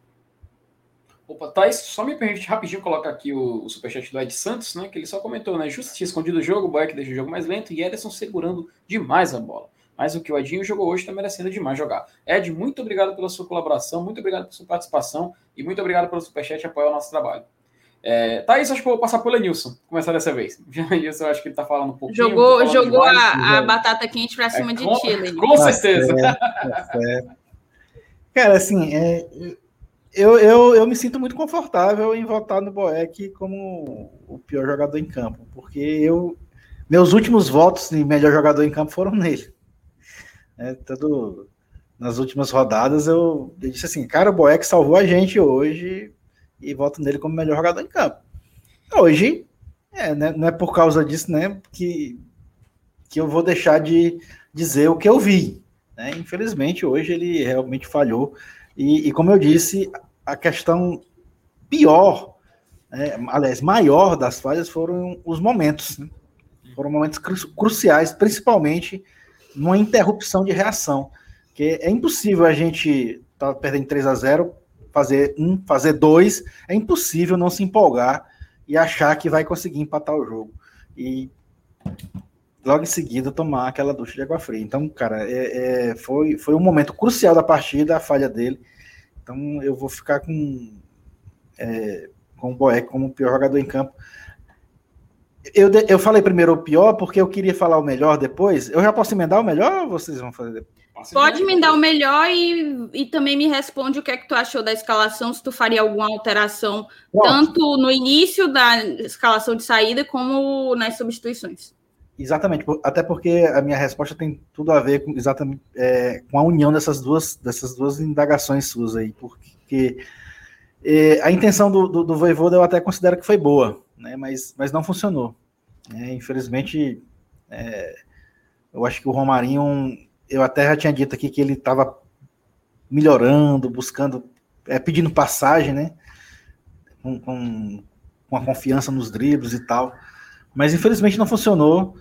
Opa, Thais, só me permite rapidinho colocar aqui o, o superchat do Ed Santos, né? Que ele só comentou, né? Justo tinha escondido o jogo, o Boeck deixa o jogo mais lento e Ederson segurando demais a bola. Mas o que o Edinho jogou hoje está merecendo demais jogar. Ed, muito obrigado pela sua colaboração, muito obrigado pela sua participação e muito obrigado pelo superchat apoiar o nosso trabalho. É, tá isso, acho que vou passar pelo Lenilson, começar dessa vez. [LAUGHS] Lenilson, eu acho que ele tá falando um pouquinho. Jogou, jogou demais, a, a, batata quente pra cima é, de com, ti, Lenilson. Com certeza. É, Cara, assim, é, eu, eu, eu me sinto muito confortável em votar no Boeck como o pior jogador em campo, porque eu meus últimos votos de melhor jogador em campo foram nele. É, nas últimas rodadas eu, eu, disse assim, cara, o Boeck salvou a gente hoje e voto nele como melhor jogador em campo. Hoje, é, né, não é por causa disso né, que, que eu vou deixar de dizer o que eu vi. Né? Infelizmente, hoje ele realmente falhou. E, e, como eu disse, a questão pior, né, aliás, maior das falhas foram os momentos. Né? Foram momentos cru cruciais, principalmente numa interrupção de reação. Que é impossível a gente tá perdendo 3 a 0 fazer um, fazer dois, é impossível não se empolgar e achar que vai conseguir empatar o jogo. E logo em seguida tomar aquela ducha de água fria. Então, cara, é, é, foi, foi um momento crucial da partida, a falha dele. Então, eu vou ficar com, é, com o Boeck como o pior jogador em campo. Eu, eu falei primeiro o pior porque eu queria falar o melhor depois. Eu já posso emendar o melhor ou vocês vão fazer depois? Pode me dar o melhor e, e também me responde o que é que tu achou da escalação, se tu faria alguma alteração, tanto no início da escalação de saída como nas substituições. Exatamente, até porque a minha resposta tem tudo a ver com exatamente é, com a união dessas duas, dessas duas indagações suas aí, porque é, a intenção do, do, do Voivoda eu até considero que foi boa, né, mas, mas não funcionou. Né, infelizmente, é, eu acho que o Romarinho, eu até já tinha dito aqui que ele estava melhorando, buscando, é, pedindo passagem, né, com, com, com a confiança nos dribles e tal, mas infelizmente não funcionou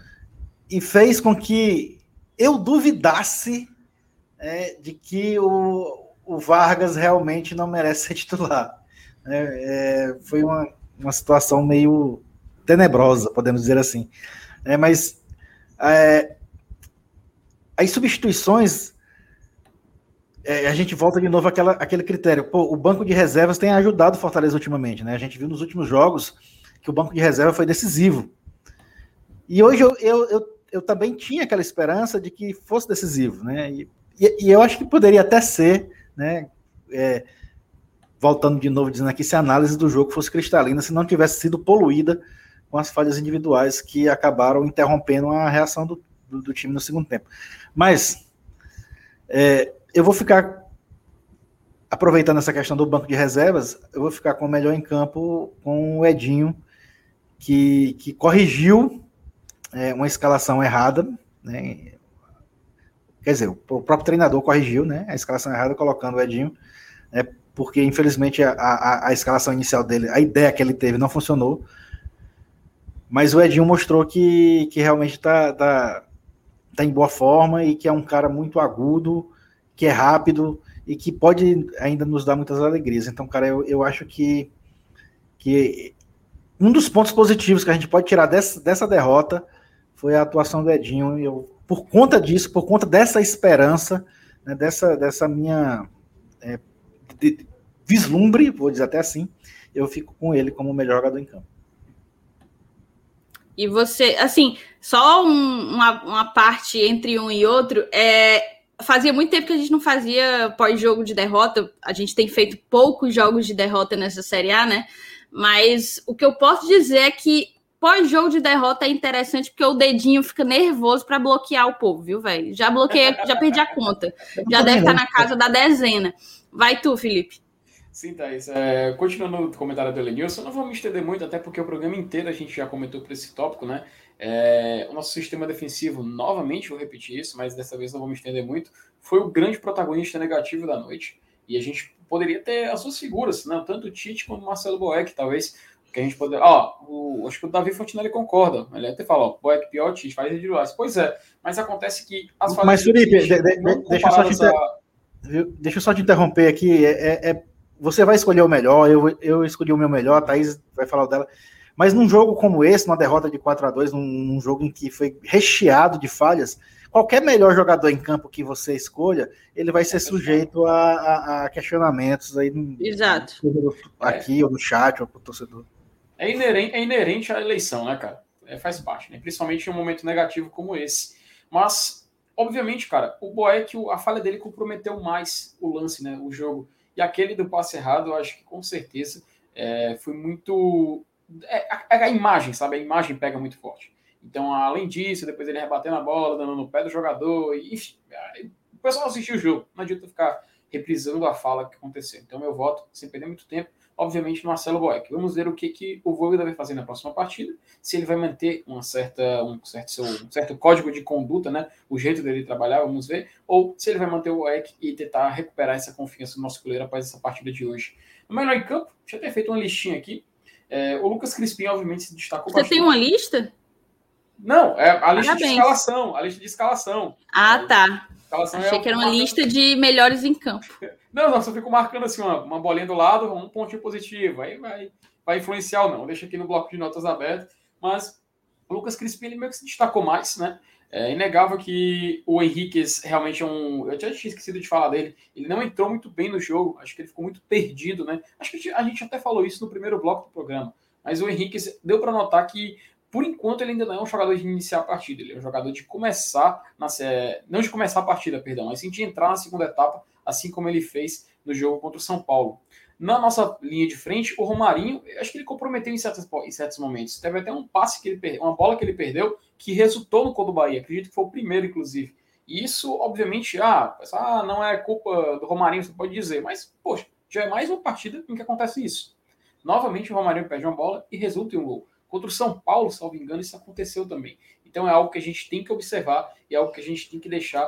e fez com que eu duvidasse é, de que o, o, Vargas realmente não merece [LAUGHS] ser titular. É, é, foi uma, uma situação meio tenebrosa, podemos dizer assim. É, mas é, as substituições, é, a gente volta de novo àquela, àquele critério. Pô, o banco de reservas tem ajudado o Fortaleza ultimamente. Né? A gente viu nos últimos jogos que o banco de reserva foi decisivo. E hoje eu, eu, eu eu também tinha aquela esperança de que fosse decisivo, né? E, e, e eu acho que poderia até ser, né? É, voltando de novo dizendo aqui, se a análise do jogo fosse cristalina, se não tivesse sido poluída com as falhas individuais que acabaram interrompendo a reação do, do, do time no segundo tempo. Mas é, eu vou ficar aproveitando essa questão do banco de reservas, eu vou ficar com o melhor em campo com o Edinho, que, que corrigiu é, uma escalação errada, né? Quer dizer, o próprio treinador corrigiu, né? A escalação errada colocando o Edinho, né, porque infelizmente a, a, a escalação inicial dele, a ideia que ele teve não funcionou. Mas o Edinho mostrou que, que realmente está tá, tá em boa forma e que é um cara muito agudo, que é rápido e que pode ainda nos dar muitas alegrias. Então, cara, eu, eu acho que, que um dos pontos positivos que a gente pode tirar dessa, dessa derrota foi a atuação do Edinho. E eu, por conta disso, por conta dessa esperança, né, dessa, dessa minha é, de, vislumbre, vou dizer até assim, eu fico com ele como o melhor jogador em campo. E você, assim, só um, uma, uma parte entre um e outro, é, fazia muito tempo que a gente não fazia pós-jogo de derrota, a gente tem feito poucos jogos de derrota nessa Série A, né? Mas o que eu posso dizer é que pós-jogo de derrota é interessante porque o dedinho fica nervoso para bloquear o povo, viu, velho? Já bloqueei, já perdi a conta. Já deve estar na casa da dezena. Vai tu, Felipe. Sim, Thaís. É, continuando o comentário do Elenilson, não vou me estender muito, até porque o programa inteiro a gente já comentou por esse tópico, né? É, o nosso sistema defensivo, novamente vou repetir isso, mas dessa vez não vou me estender muito, foi o grande protagonista negativo da noite. E a gente poderia ter as suas figuras, né? tanto o Tite quanto o Marcelo Boeck, talvez que a gente poderia. Ó, o, acho que o Davi Fontinelli concorda. Ele até fala, ó, Boeck pior, Tite faz individuais. Pois é, mas acontece que as falhas. Mas, Felipe, de, de, deixa, eu só te inter... a... deixa eu só te interromper aqui. É, é, é, você vai escolher o melhor, eu, eu escolhi o meu melhor, a Thaís vai falar o dela. Mas num jogo como esse, numa derrota de 4 a 2 num, num jogo em que foi recheado de falhas, qualquer melhor jogador em campo que você escolha, ele vai ser sujeito a, a, a questionamentos aí Exato. aqui é. ou no chat ou para o torcedor. É inerente, é inerente à eleição, né, cara? É, faz parte, né? Principalmente em um momento negativo como esse. Mas, obviamente, cara, o Boeck, a falha dele comprometeu mais o lance, né? O jogo. E aquele do passe errado, eu acho que com certeza é, foi muito. É, a, a, imagem, sabe? A imagem pega muito forte. Então, além disso, depois ele rebatendo a bola, dando no pé do jogador, e, enfim, o pessoal assistiu o jogo. Não adianta ficar reprisando a fala que aconteceu. Então, meu voto, sem perder muito tempo, obviamente, no Marcelo Boeck. Vamos ver o que, que o Voivoda vai fazer na próxima partida, se ele vai manter uma certa, um, certo, seu, um certo código de conduta, né? o jeito dele trabalhar, vamos ver, ou se ele vai manter o Boeck e tentar recuperar essa confiança do nosso goleiro após essa partida de hoje. No melhor em campo, já ter feito uma listinha aqui. É, o Lucas Crispim, obviamente, se destacou Você bastante. tem uma lista? Não, é a lista Parabéns. de escalação. A lista de escalação. Ah, tá. Achei é que era uma lista de melhores em campo. Não, não, só fico marcando assim, uma, uma bolinha do lado, um pontinho positivo. Aí vai, vai influenciar ou não. Deixa aqui no bloco de notas aberto. Mas o Lucas Crispim ele meio que se destacou mais, né? É inegável que o Henrique realmente é um. Eu já tinha esquecido de falar dele. Ele não entrou muito bem no jogo. Acho que ele ficou muito perdido, né? Acho que a gente até falou isso no primeiro bloco do programa. Mas o Henrique deu para notar que por enquanto ele ainda não é um jogador de iniciar a partida, ele é um jogador de começar, na, não de começar a partida, perdão, mas sim de entrar na segunda etapa, assim como ele fez no jogo contra o São Paulo. Na nossa linha de frente, o Romarinho, acho que ele comprometeu em certos, em certos momentos. Teve até um passe que ele perdeu, uma bola que ele perdeu, que resultou no gol do Bahia. Acredito que foi o primeiro, inclusive. E isso, obviamente, ah, ah, não é culpa do Romarinho, você pode dizer, mas, poxa, já é mais uma partida em que acontece isso. Novamente, o Romarinho perde uma bola e resulta em um gol. Contra o São Paulo, salvo engano, isso aconteceu também. Então é algo que a gente tem que observar e é algo que a gente tem que deixar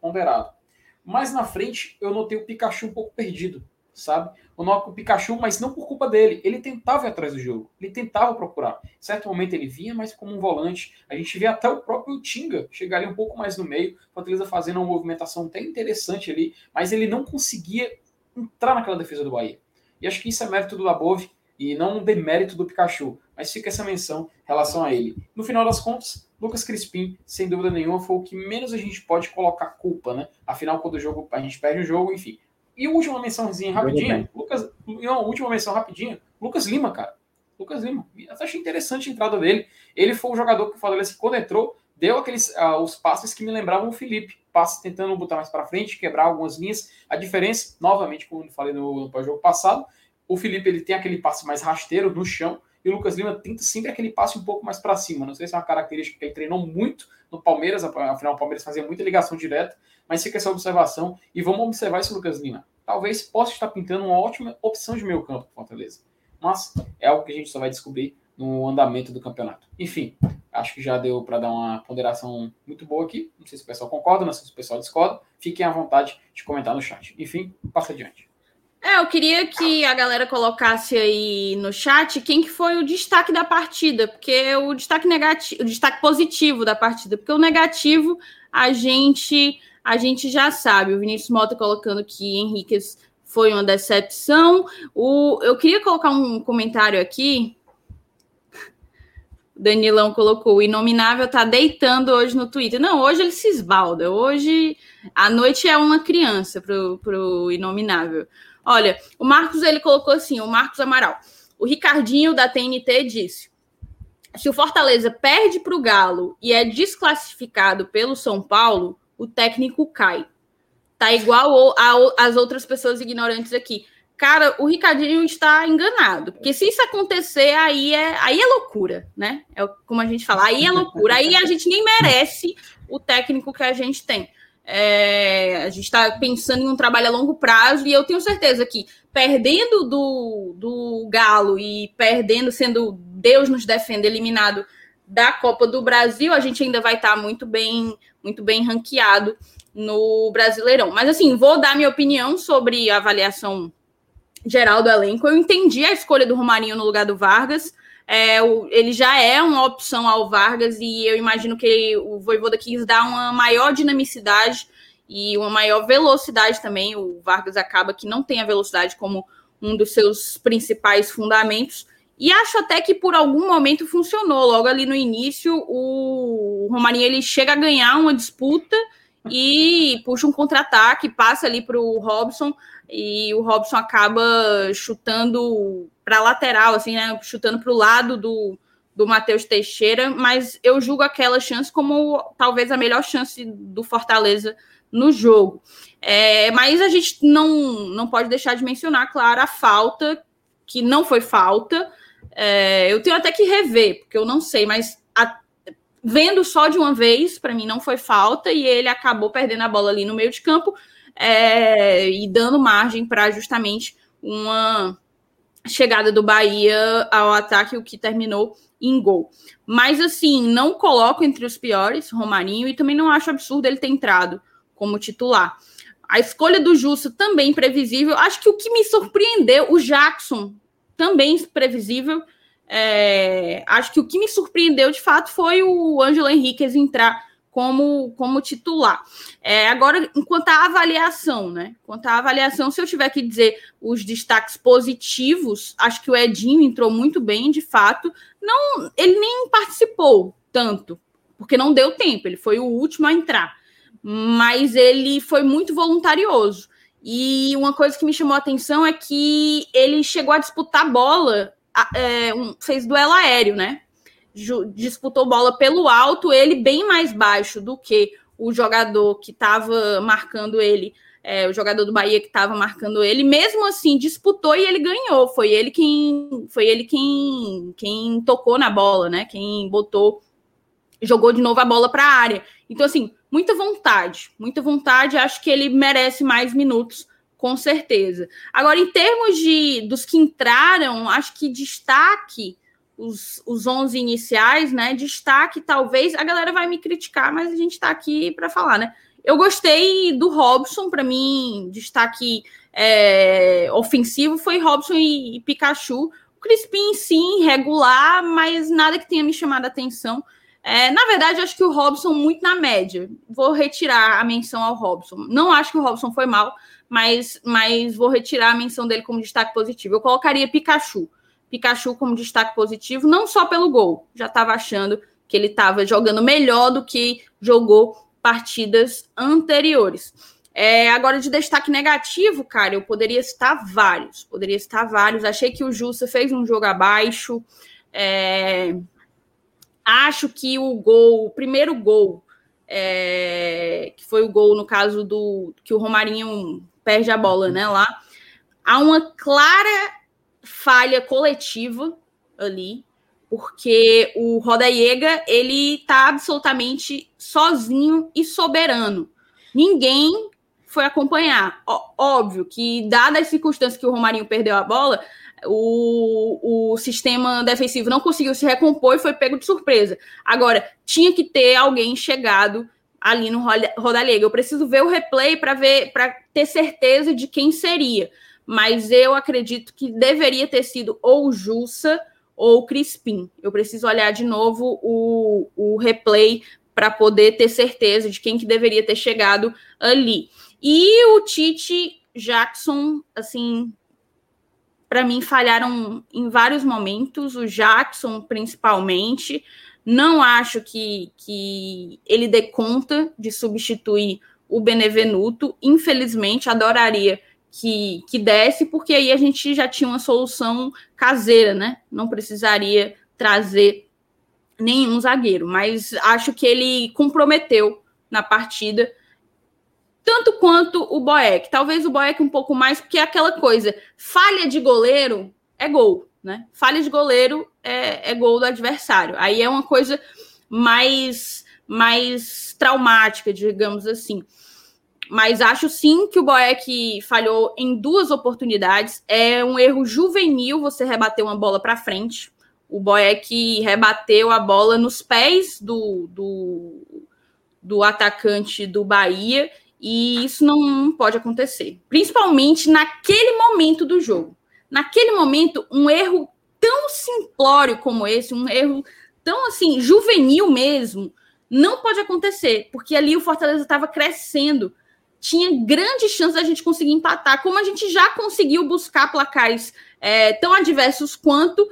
ponderado. Mais na frente, eu notei o Pikachu um pouco perdido, sabe? Eu noto o Pikachu, mas não por culpa dele. Ele tentava ir atrás do jogo, ele tentava procurar. Em certo momento ele vinha mais como um volante. A gente vê até o próprio Tinga chegar ali um pouco mais no meio, Fortaleza fazendo uma movimentação até interessante ali, mas ele não conseguia entrar naquela defesa do Bahia. E acho que isso é mérito do Labove e não um demérito do Pikachu, mas fica essa menção em relação a ele. No final das contas, Lucas Crispim, sem dúvida nenhuma, foi o que menos a gente pode colocar culpa, né? Afinal, quando o jogo a gente perde o jogo, enfim. E última mençãozinha rapidinha, Lucas, não, última menção rapidinha, Lucas Lima, cara. Lucas Lima, eu achei interessante a entrada dele. Ele foi o jogador que o Fortaleza, quando entrou, deu aqueles uh, os passes que me lembravam o Felipe. Passe tentando botar mais para frente, quebrar algumas linhas. A diferença, novamente, como eu falei no, no jogo passado, o Felipe ele tem aquele passe mais rasteiro no chão e o Lucas Lima tenta sempre aquele passe um pouco mais para cima. Não sei se é uma característica que ele treinou muito no Palmeiras, afinal o Palmeiras fazia muita ligação direta, mas fica essa observação e vamos observar esse Lucas Lima. Talvez possa estar pintando uma ótima opção de meio campo Fortaleza, mas é algo que a gente só vai descobrir no andamento do campeonato. Enfim, acho que já deu para dar uma ponderação muito boa aqui. Não sei se o pessoal concorda, não sei se o pessoal discorda. Fiquem à vontade de comentar no chat. Enfim, passa adiante. É, eu queria que a galera colocasse aí no chat quem que foi o destaque da partida, porque o destaque negativo, o destaque positivo da partida, porque o negativo a gente a gente já sabe. O Vinícius Mota colocando que Henriquez foi uma decepção. O, eu queria colocar um comentário aqui. O Danilão colocou: o Inominável tá deitando hoje no Twitter. Não, hoje ele se esbalda. Hoje a noite é uma criança pro, pro Inominável. Olha, o Marcos ele colocou assim, o Marcos Amaral. O Ricardinho da TNT disse: se o Fortaleza perde para o Galo e é desclassificado pelo São Paulo, o técnico cai. Tá igual às outras pessoas ignorantes aqui. Cara, o Ricardinho está enganado. Porque se isso acontecer, aí é, aí é loucura, né? É como a gente fala, aí é loucura. Aí a gente nem merece o técnico que a gente tem. É, a gente está pensando em um trabalho a longo prazo e eu tenho certeza que perdendo do, do Galo e perdendo, sendo Deus nos defenda, eliminado da Copa do Brasil, a gente ainda vai estar tá muito bem, muito bem ranqueado no Brasileirão. Mas assim, vou dar minha opinião sobre a avaliação geral do elenco. Eu entendi a escolha do Romarinho no lugar do Vargas. É, o, ele já é uma opção ao Vargas e eu imagino que o Voivoda quis dar uma maior dinamicidade e uma maior velocidade também. O Vargas acaba que não tem a velocidade como um dos seus principais fundamentos. E acho até que por algum momento funcionou. Logo ali no início, o Romarinho ele chega a ganhar uma disputa e puxa um contra-ataque, passa ali para o Robson e o Robson acaba chutando para lateral, assim, né? Chutando para o lado do, do Matheus Teixeira, mas eu julgo aquela chance como talvez a melhor chance do Fortaleza no jogo. É, mas a gente não, não pode deixar de mencionar, claro, a falta, que não foi falta. É, eu tenho até que rever, porque eu não sei, mas a, vendo só de uma vez, para mim não foi falta, e ele acabou perdendo a bola ali no meio de campo é, e dando margem para justamente uma chegada do Bahia ao ataque, o que terminou em gol. Mas assim, não coloco entre os piores Romarinho e também não acho absurdo ele ter entrado como titular. A escolha do Justo também previsível. Acho que o que me surpreendeu, o Jackson também previsível. É, acho que o que me surpreendeu de fato foi o Ângelo Henriquez entrar como, como titular. É, agora, enquanto à avaliação, né? Quanto à avaliação, se eu tiver que dizer os destaques positivos, acho que o Edinho entrou muito bem, de fato. Não, ele nem participou tanto, porque não deu tempo, ele foi o último a entrar. Mas ele foi muito voluntarioso. E uma coisa que me chamou a atenção é que ele chegou a disputar bola, é, um, fez duelo aéreo, né? Disputou bola pelo alto, ele bem mais baixo do que o jogador que estava marcando ele, é, o jogador do Bahia que estava marcando ele, mesmo assim disputou e ele ganhou. Foi ele quem foi ele quem, quem tocou na bola, né? Quem botou, jogou de novo a bola para a área. Então, assim, muita vontade, muita vontade. Acho que ele merece mais minutos, com certeza. Agora, em termos de dos que entraram, acho que destaque os, os 11 iniciais, né? Destaque, talvez. A galera vai me criticar, mas a gente está aqui para falar, né? Eu gostei do Robson, para mim, destaque é, ofensivo foi Robson e, e Pikachu. O Crispim, sim, regular, mas nada que tenha me chamado a atenção. É, na verdade, acho que o Robson muito na média. Vou retirar a menção ao Robson. Não acho que o Robson foi mal, mas, mas vou retirar a menção dele como destaque positivo. Eu colocaria Pikachu. Pikachu como destaque positivo, não só pelo gol. Já estava achando que ele estava jogando melhor do que jogou partidas anteriores. É, agora, de destaque negativo, cara, eu poderia citar vários. Poderia citar vários. Achei que o Justa fez um jogo abaixo. É, Acho que o gol, o primeiro gol, é, que foi o gol no caso do que o Romarinho perde a bola, né? Lá há uma clara falha coletiva ali, porque o Rodaiega ele tá absolutamente sozinho e soberano. Ninguém foi acompanhar. Ó, óbvio que, dadas as circunstâncias que o Romarinho perdeu a bola, o, o sistema defensivo não conseguiu se recompor e foi pego de surpresa. Agora, tinha que ter alguém chegado ali no Rodalega. Eu preciso ver o replay para ver, para ter certeza de quem seria. Mas eu acredito que deveria ter sido ou Jussa ou Crispim. Eu preciso olhar de novo o, o replay para poder ter certeza de quem que deveria ter chegado ali. E o Tite Jackson, assim, para mim, falharam em vários momentos, o Jackson principalmente. Não acho que, que ele dê conta de substituir o Benevenuto. Infelizmente, adoraria que, que desse, porque aí a gente já tinha uma solução caseira, né? Não precisaria trazer nenhum zagueiro. Mas acho que ele comprometeu na partida tanto quanto o Boeck. Talvez o Boeck um pouco mais, porque é aquela coisa, falha de goleiro é gol, né? Falha de goleiro é, é gol do adversário. Aí é uma coisa mais, mais traumática, digamos assim. Mas acho sim que o Boeck falhou em duas oportunidades. É um erro juvenil você rebater uma bola para frente. O Boeck rebateu a bola nos pés do, do, do atacante do Bahia e isso não pode acontecer, principalmente naquele momento do jogo. Naquele momento, um erro tão simplório como esse, um erro tão assim, juvenil mesmo, não pode acontecer, porque ali o Fortaleza estava crescendo. Tinha grande chance da gente conseguir empatar, como a gente já conseguiu buscar placares é, tão adversos quanto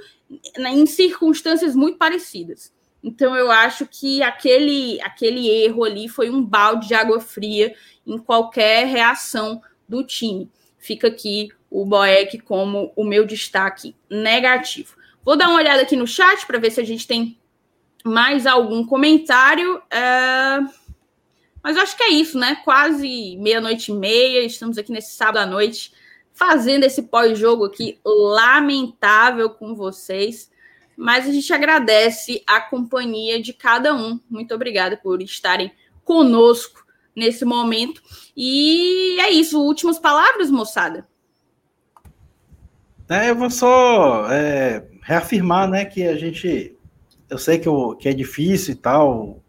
né, em circunstâncias muito parecidas. Então eu acho que aquele aquele erro ali foi um balde de água fria em qualquer reação do time. Fica aqui o Boeck como o meu destaque negativo. Vou dar uma olhada aqui no chat para ver se a gente tem mais algum comentário. É... Mas eu acho que é isso, né? Quase meia-noite e meia. Estamos aqui nesse sábado à noite fazendo esse pós-jogo aqui lamentável com vocês. Mas a gente agradece a companhia de cada um. Muito obrigada por estarem conosco nesse momento. E é isso. Últimas palavras, moçada. É, eu vou só é, reafirmar, né, que a gente, eu sei que, o, que é difícil e tal,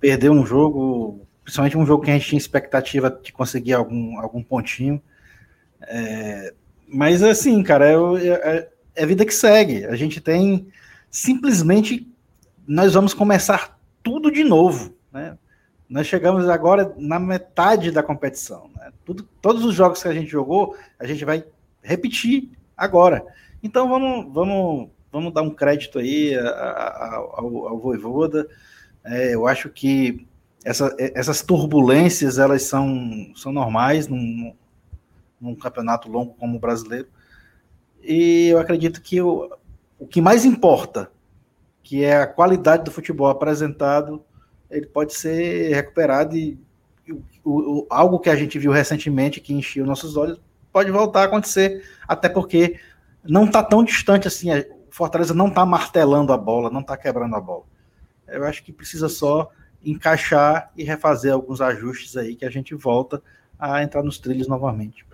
perder um jogo, principalmente um jogo que a gente tinha expectativa de conseguir algum, algum pontinho, é, mas assim, cara, é, é, vida que segue. A gente tem simplesmente nós vamos começar tudo de novo, né? Nós chegamos agora na metade da competição. Né? Tudo, todos os jogos que a gente jogou, a gente vai repetir agora. Então vamos, vamos, vamos dar um crédito aí ao, ao Voivoda. É, eu acho que essa, essas turbulências elas são, são normais num, num campeonato longo como o brasileiro. E eu acredito que o, o que mais importa, que é a qualidade do futebol apresentado, ele pode ser recuperado e o, o, algo que a gente viu recentemente que encheu nossos olhos pode voltar a acontecer, até porque não está tão distante assim. O Fortaleza não está martelando a bola, não está quebrando a bola. Eu acho que precisa só encaixar e refazer alguns ajustes aí que a gente volta a entrar nos trilhos novamente.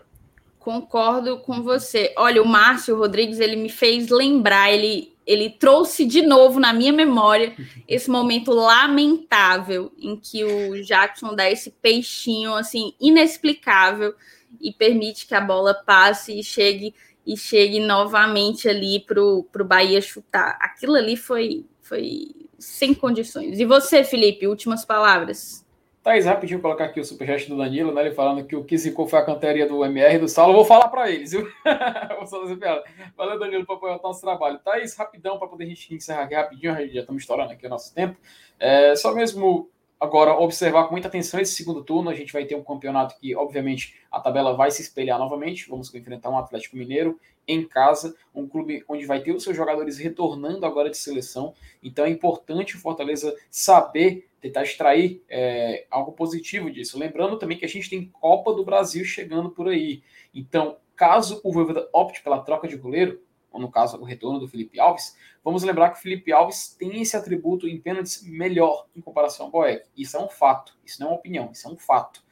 Concordo com você. Olha, o Márcio Rodrigues, ele me fez lembrar, ele, ele trouxe de novo na minha memória esse momento lamentável em que o Jackson dá esse peixinho assim inexplicável e permite que a bola passe e chegue e chegue novamente ali para o Bahia chutar. Aquilo ali foi, foi sem condições. E você, Felipe, últimas palavras? Thaís, rapidinho colocar aqui o superchat do Danilo, né? Ele falando que o que zicou foi a canteria do MR do Saulo. vou falar para eles, viu? [LAUGHS] Valeu, Danilo, por apoiar o nosso trabalho. Thaís, rapidão, para poder a gente encerrar aqui rapidinho, já estamos estourando aqui o nosso tempo. É, só mesmo Agora, observar com muita atenção esse segundo turno. A gente vai ter um campeonato que, obviamente, a tabela vai se espelhar novamente. Vamos enfrentar um Atlético Mineiro em casa, um clube onde vai ter os seus jogadores retornando agora de seleção. Então é importante o Fortaleza saber tentar extrair é, algo positivo disso. Lembrando também que a gente tem Copa do Brasil chegando por aí. Então, caso o Voivoda opte pela troca de goleiro, ou no caso o retorno do Felipe Alves, vamos lembrar que o Felipe Alves tem esse atributo em pênaltis melhor em comparação ao Boeck. Isso é um fato, isso não é uma opinião, isso é um fato.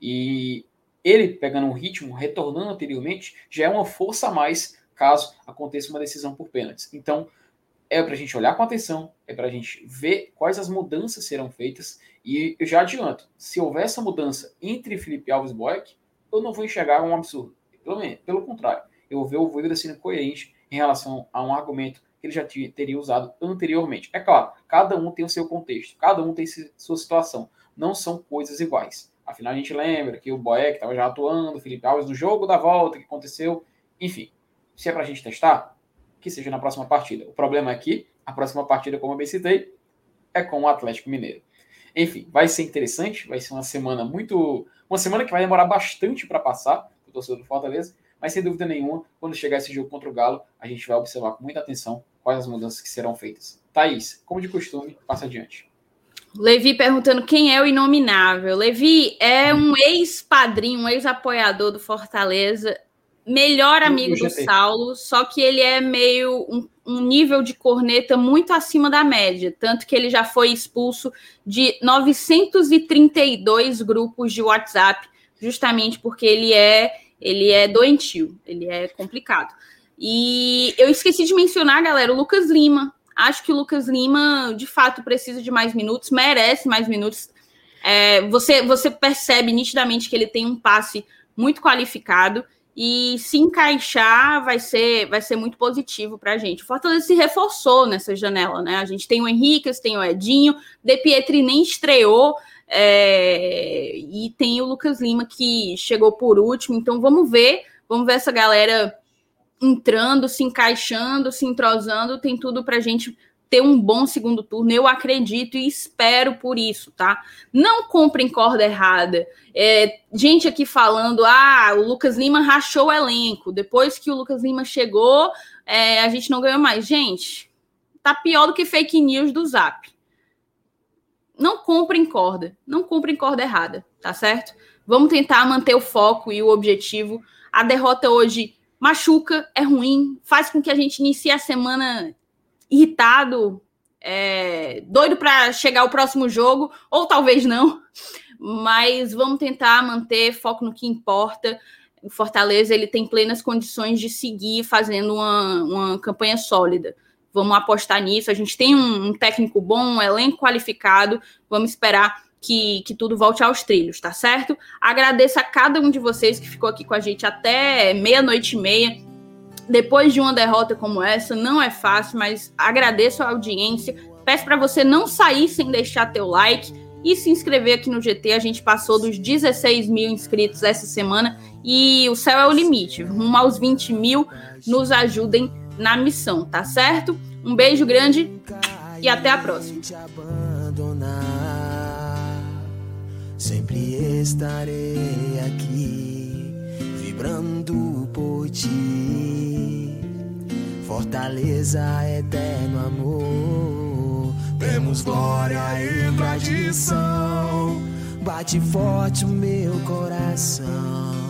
E ele pegando um ritmo, retornando anteriormente, já é uma força a mais caso aconteça uma decisão por pênaltis. Então, é para a gente olhar com atenção, é para a gente ver quais as mudanças serão feitas. E eu já adianto, se houver essa mudança entre Felipe Alves e Boeck, eu não vou enxergar um absurdo. Pelo, pelo contrário, eu vou ver o Voivoda sendo coerente em relação a um argumento que ele já teria usado anteriormente. É claro, cada um tem o seu contexto, cada um tem sua situação. Não são coisas iguais. Afinal, a gente lembra que o Boeck estava já atuando, o Felipe Alves no jogo da volta que aconteceu. Enfim, se é para a gente testar, que seja na próxima partida. O problema é que a próxima partida, como eu bem citei, é com o Atlético Mineiro. Enfim, vai ser interessante, vai ser uma semana muito. Uma semana que vai demorar bastante para passar, o torcedor do Fortaleza, mas sem dúvida nenhuma, quando chegar esse jogo contra o Galo, a gente vai observar com muita atenção quais as mudanças que serão feitas. Thaís, como de costume, passa adiante. Levi perguntando quem é o inominável. Levi é um ex-padrinho, um ex-apoiador do Fortaleza, melhor amigo do Saulo, só que ele é meio um, um, nível de corneta muito acima da média, tanto que ele já foi expulso de 932 grupos de WhatsApp, justamente porque ele é ele é doentio, ele é complicado. E eu esqueci de mencionar, galera, o Lucas Lima. Acho que o Lucas Lima, de fato, precisa de mais minutos, merece mais minutos. É, você, você percebe nitidamente que ele tem um passe muito qualificado e se encaixar vai ser vai ser muito positivo para a gente. O Fortaleza se reforçou nessa janela, né? A gente tem o Henrique, tem o Edinho, De Pietri nem estreou, é, e tem o Lucas Lima que chegou por último. Então vamos ver, vamos ver essa galera entrando, se encaixando, se entrosando. Tem tudo para a gente ter um bom segundo turno. Eu acredito e espero por isso, tá? Não comprem corda errada. É, gente aqui falando, ah, o Lucas Lima rachou o elenco. Depois que o Lucas Lima chegou, é, a gente não ganhou mais. Gente, tá pior do que fake news do Zap. Não comprem corda. Não comprem corda errada, tá certo? Vamos tentar manter o foco e o objetivo. A derrota hoje machuca, é ruim, faz com que a gente inicie a semana irritado, é, doido para chegar o próximo jogo, ou talvez não, [LAUGHS] mas vamos tentar manter foco no que importa. O Fortaleza ele tem plenas condições de seguir fazendo uma, uma campanha sólida. Vamos apostar nisso. A gente tem um, técnico bom, um elenco qualificado. Vamos esperar que, que tudo volte aos trilhos, tá certo? Agradeço a cada um de vocês que ficou aqui com a gente até meia-noite e meia. Depois de uma derrota como essa, não é fácil, mas agradeço a audiência. Peço para você não sair sem deixar teu like e se inscrever aqui no GT. A gente passou dos 16 mil inscritos essa semana e o céu é o limite. Rumo aos 20 mil, nos ajudem na missão, tá certo? Um beijo grande e até a próxima. Sempre estarei aqui, vibrando por ti. Fortaleza, eterno amor. Temos glória e tradição. Bate forte o meu coração.